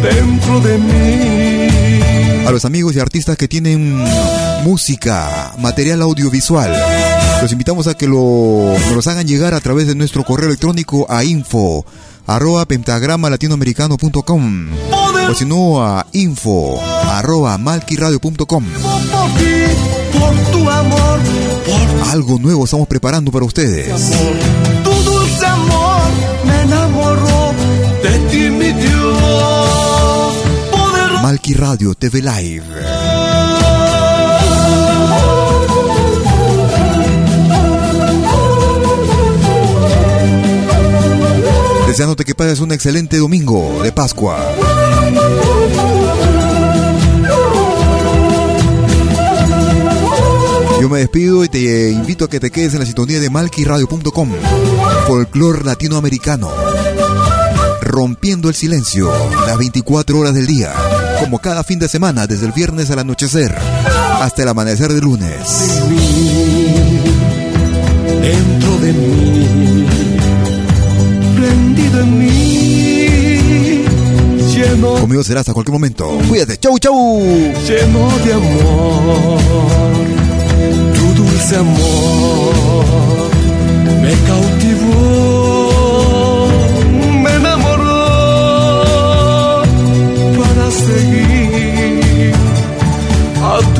dentro de mí. A los amigos y artistas que tienen música, material audiovisual, los invitamos a que lo, nos los hagan llegar a través de nuestro correo electrónico a info arroba pentagrama latinoamericano.com o si no a info arroba malquiradio.com Algo nuevo estamos preparando para ustedes. Malqui Radio TV Live. Deseándote que pases un excelente domingo de Pascua. Yo me despido y te invito a que te quedes en la sintonía de malquiradio.com. Folclor latinoamericano. Rompiendo el silencio las 24 horas del día, como cada fin de semana, desde el viernes al anochecer hasta el amanecer de lunes. Dentro de mí, prendido en mí, lleno, Conmigo será hasta cualquier momento. Cuídate, chau, chau. lleno de amor. Tu dulce amor me cautivó,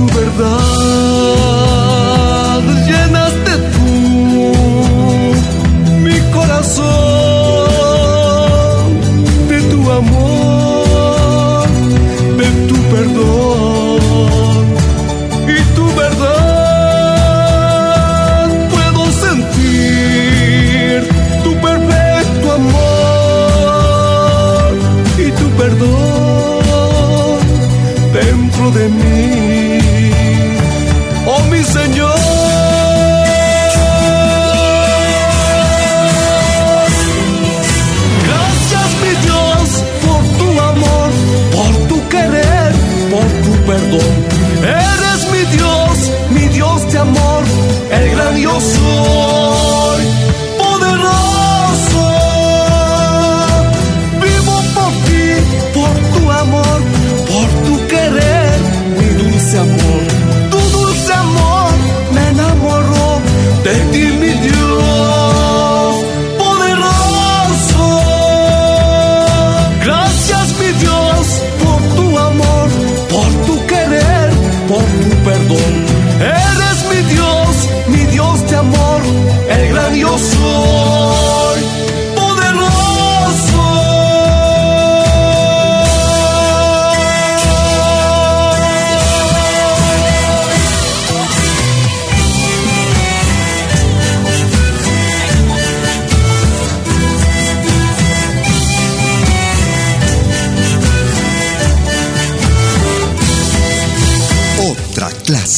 tu verdad.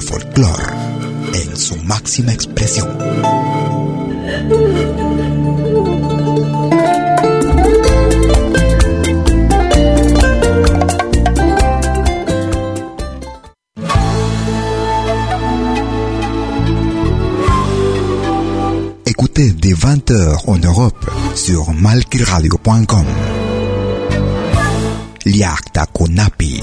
el folclore en su máxima expresión. Écoutez dès 20h en Europe sur malquiradio.com. Liakta Konapi.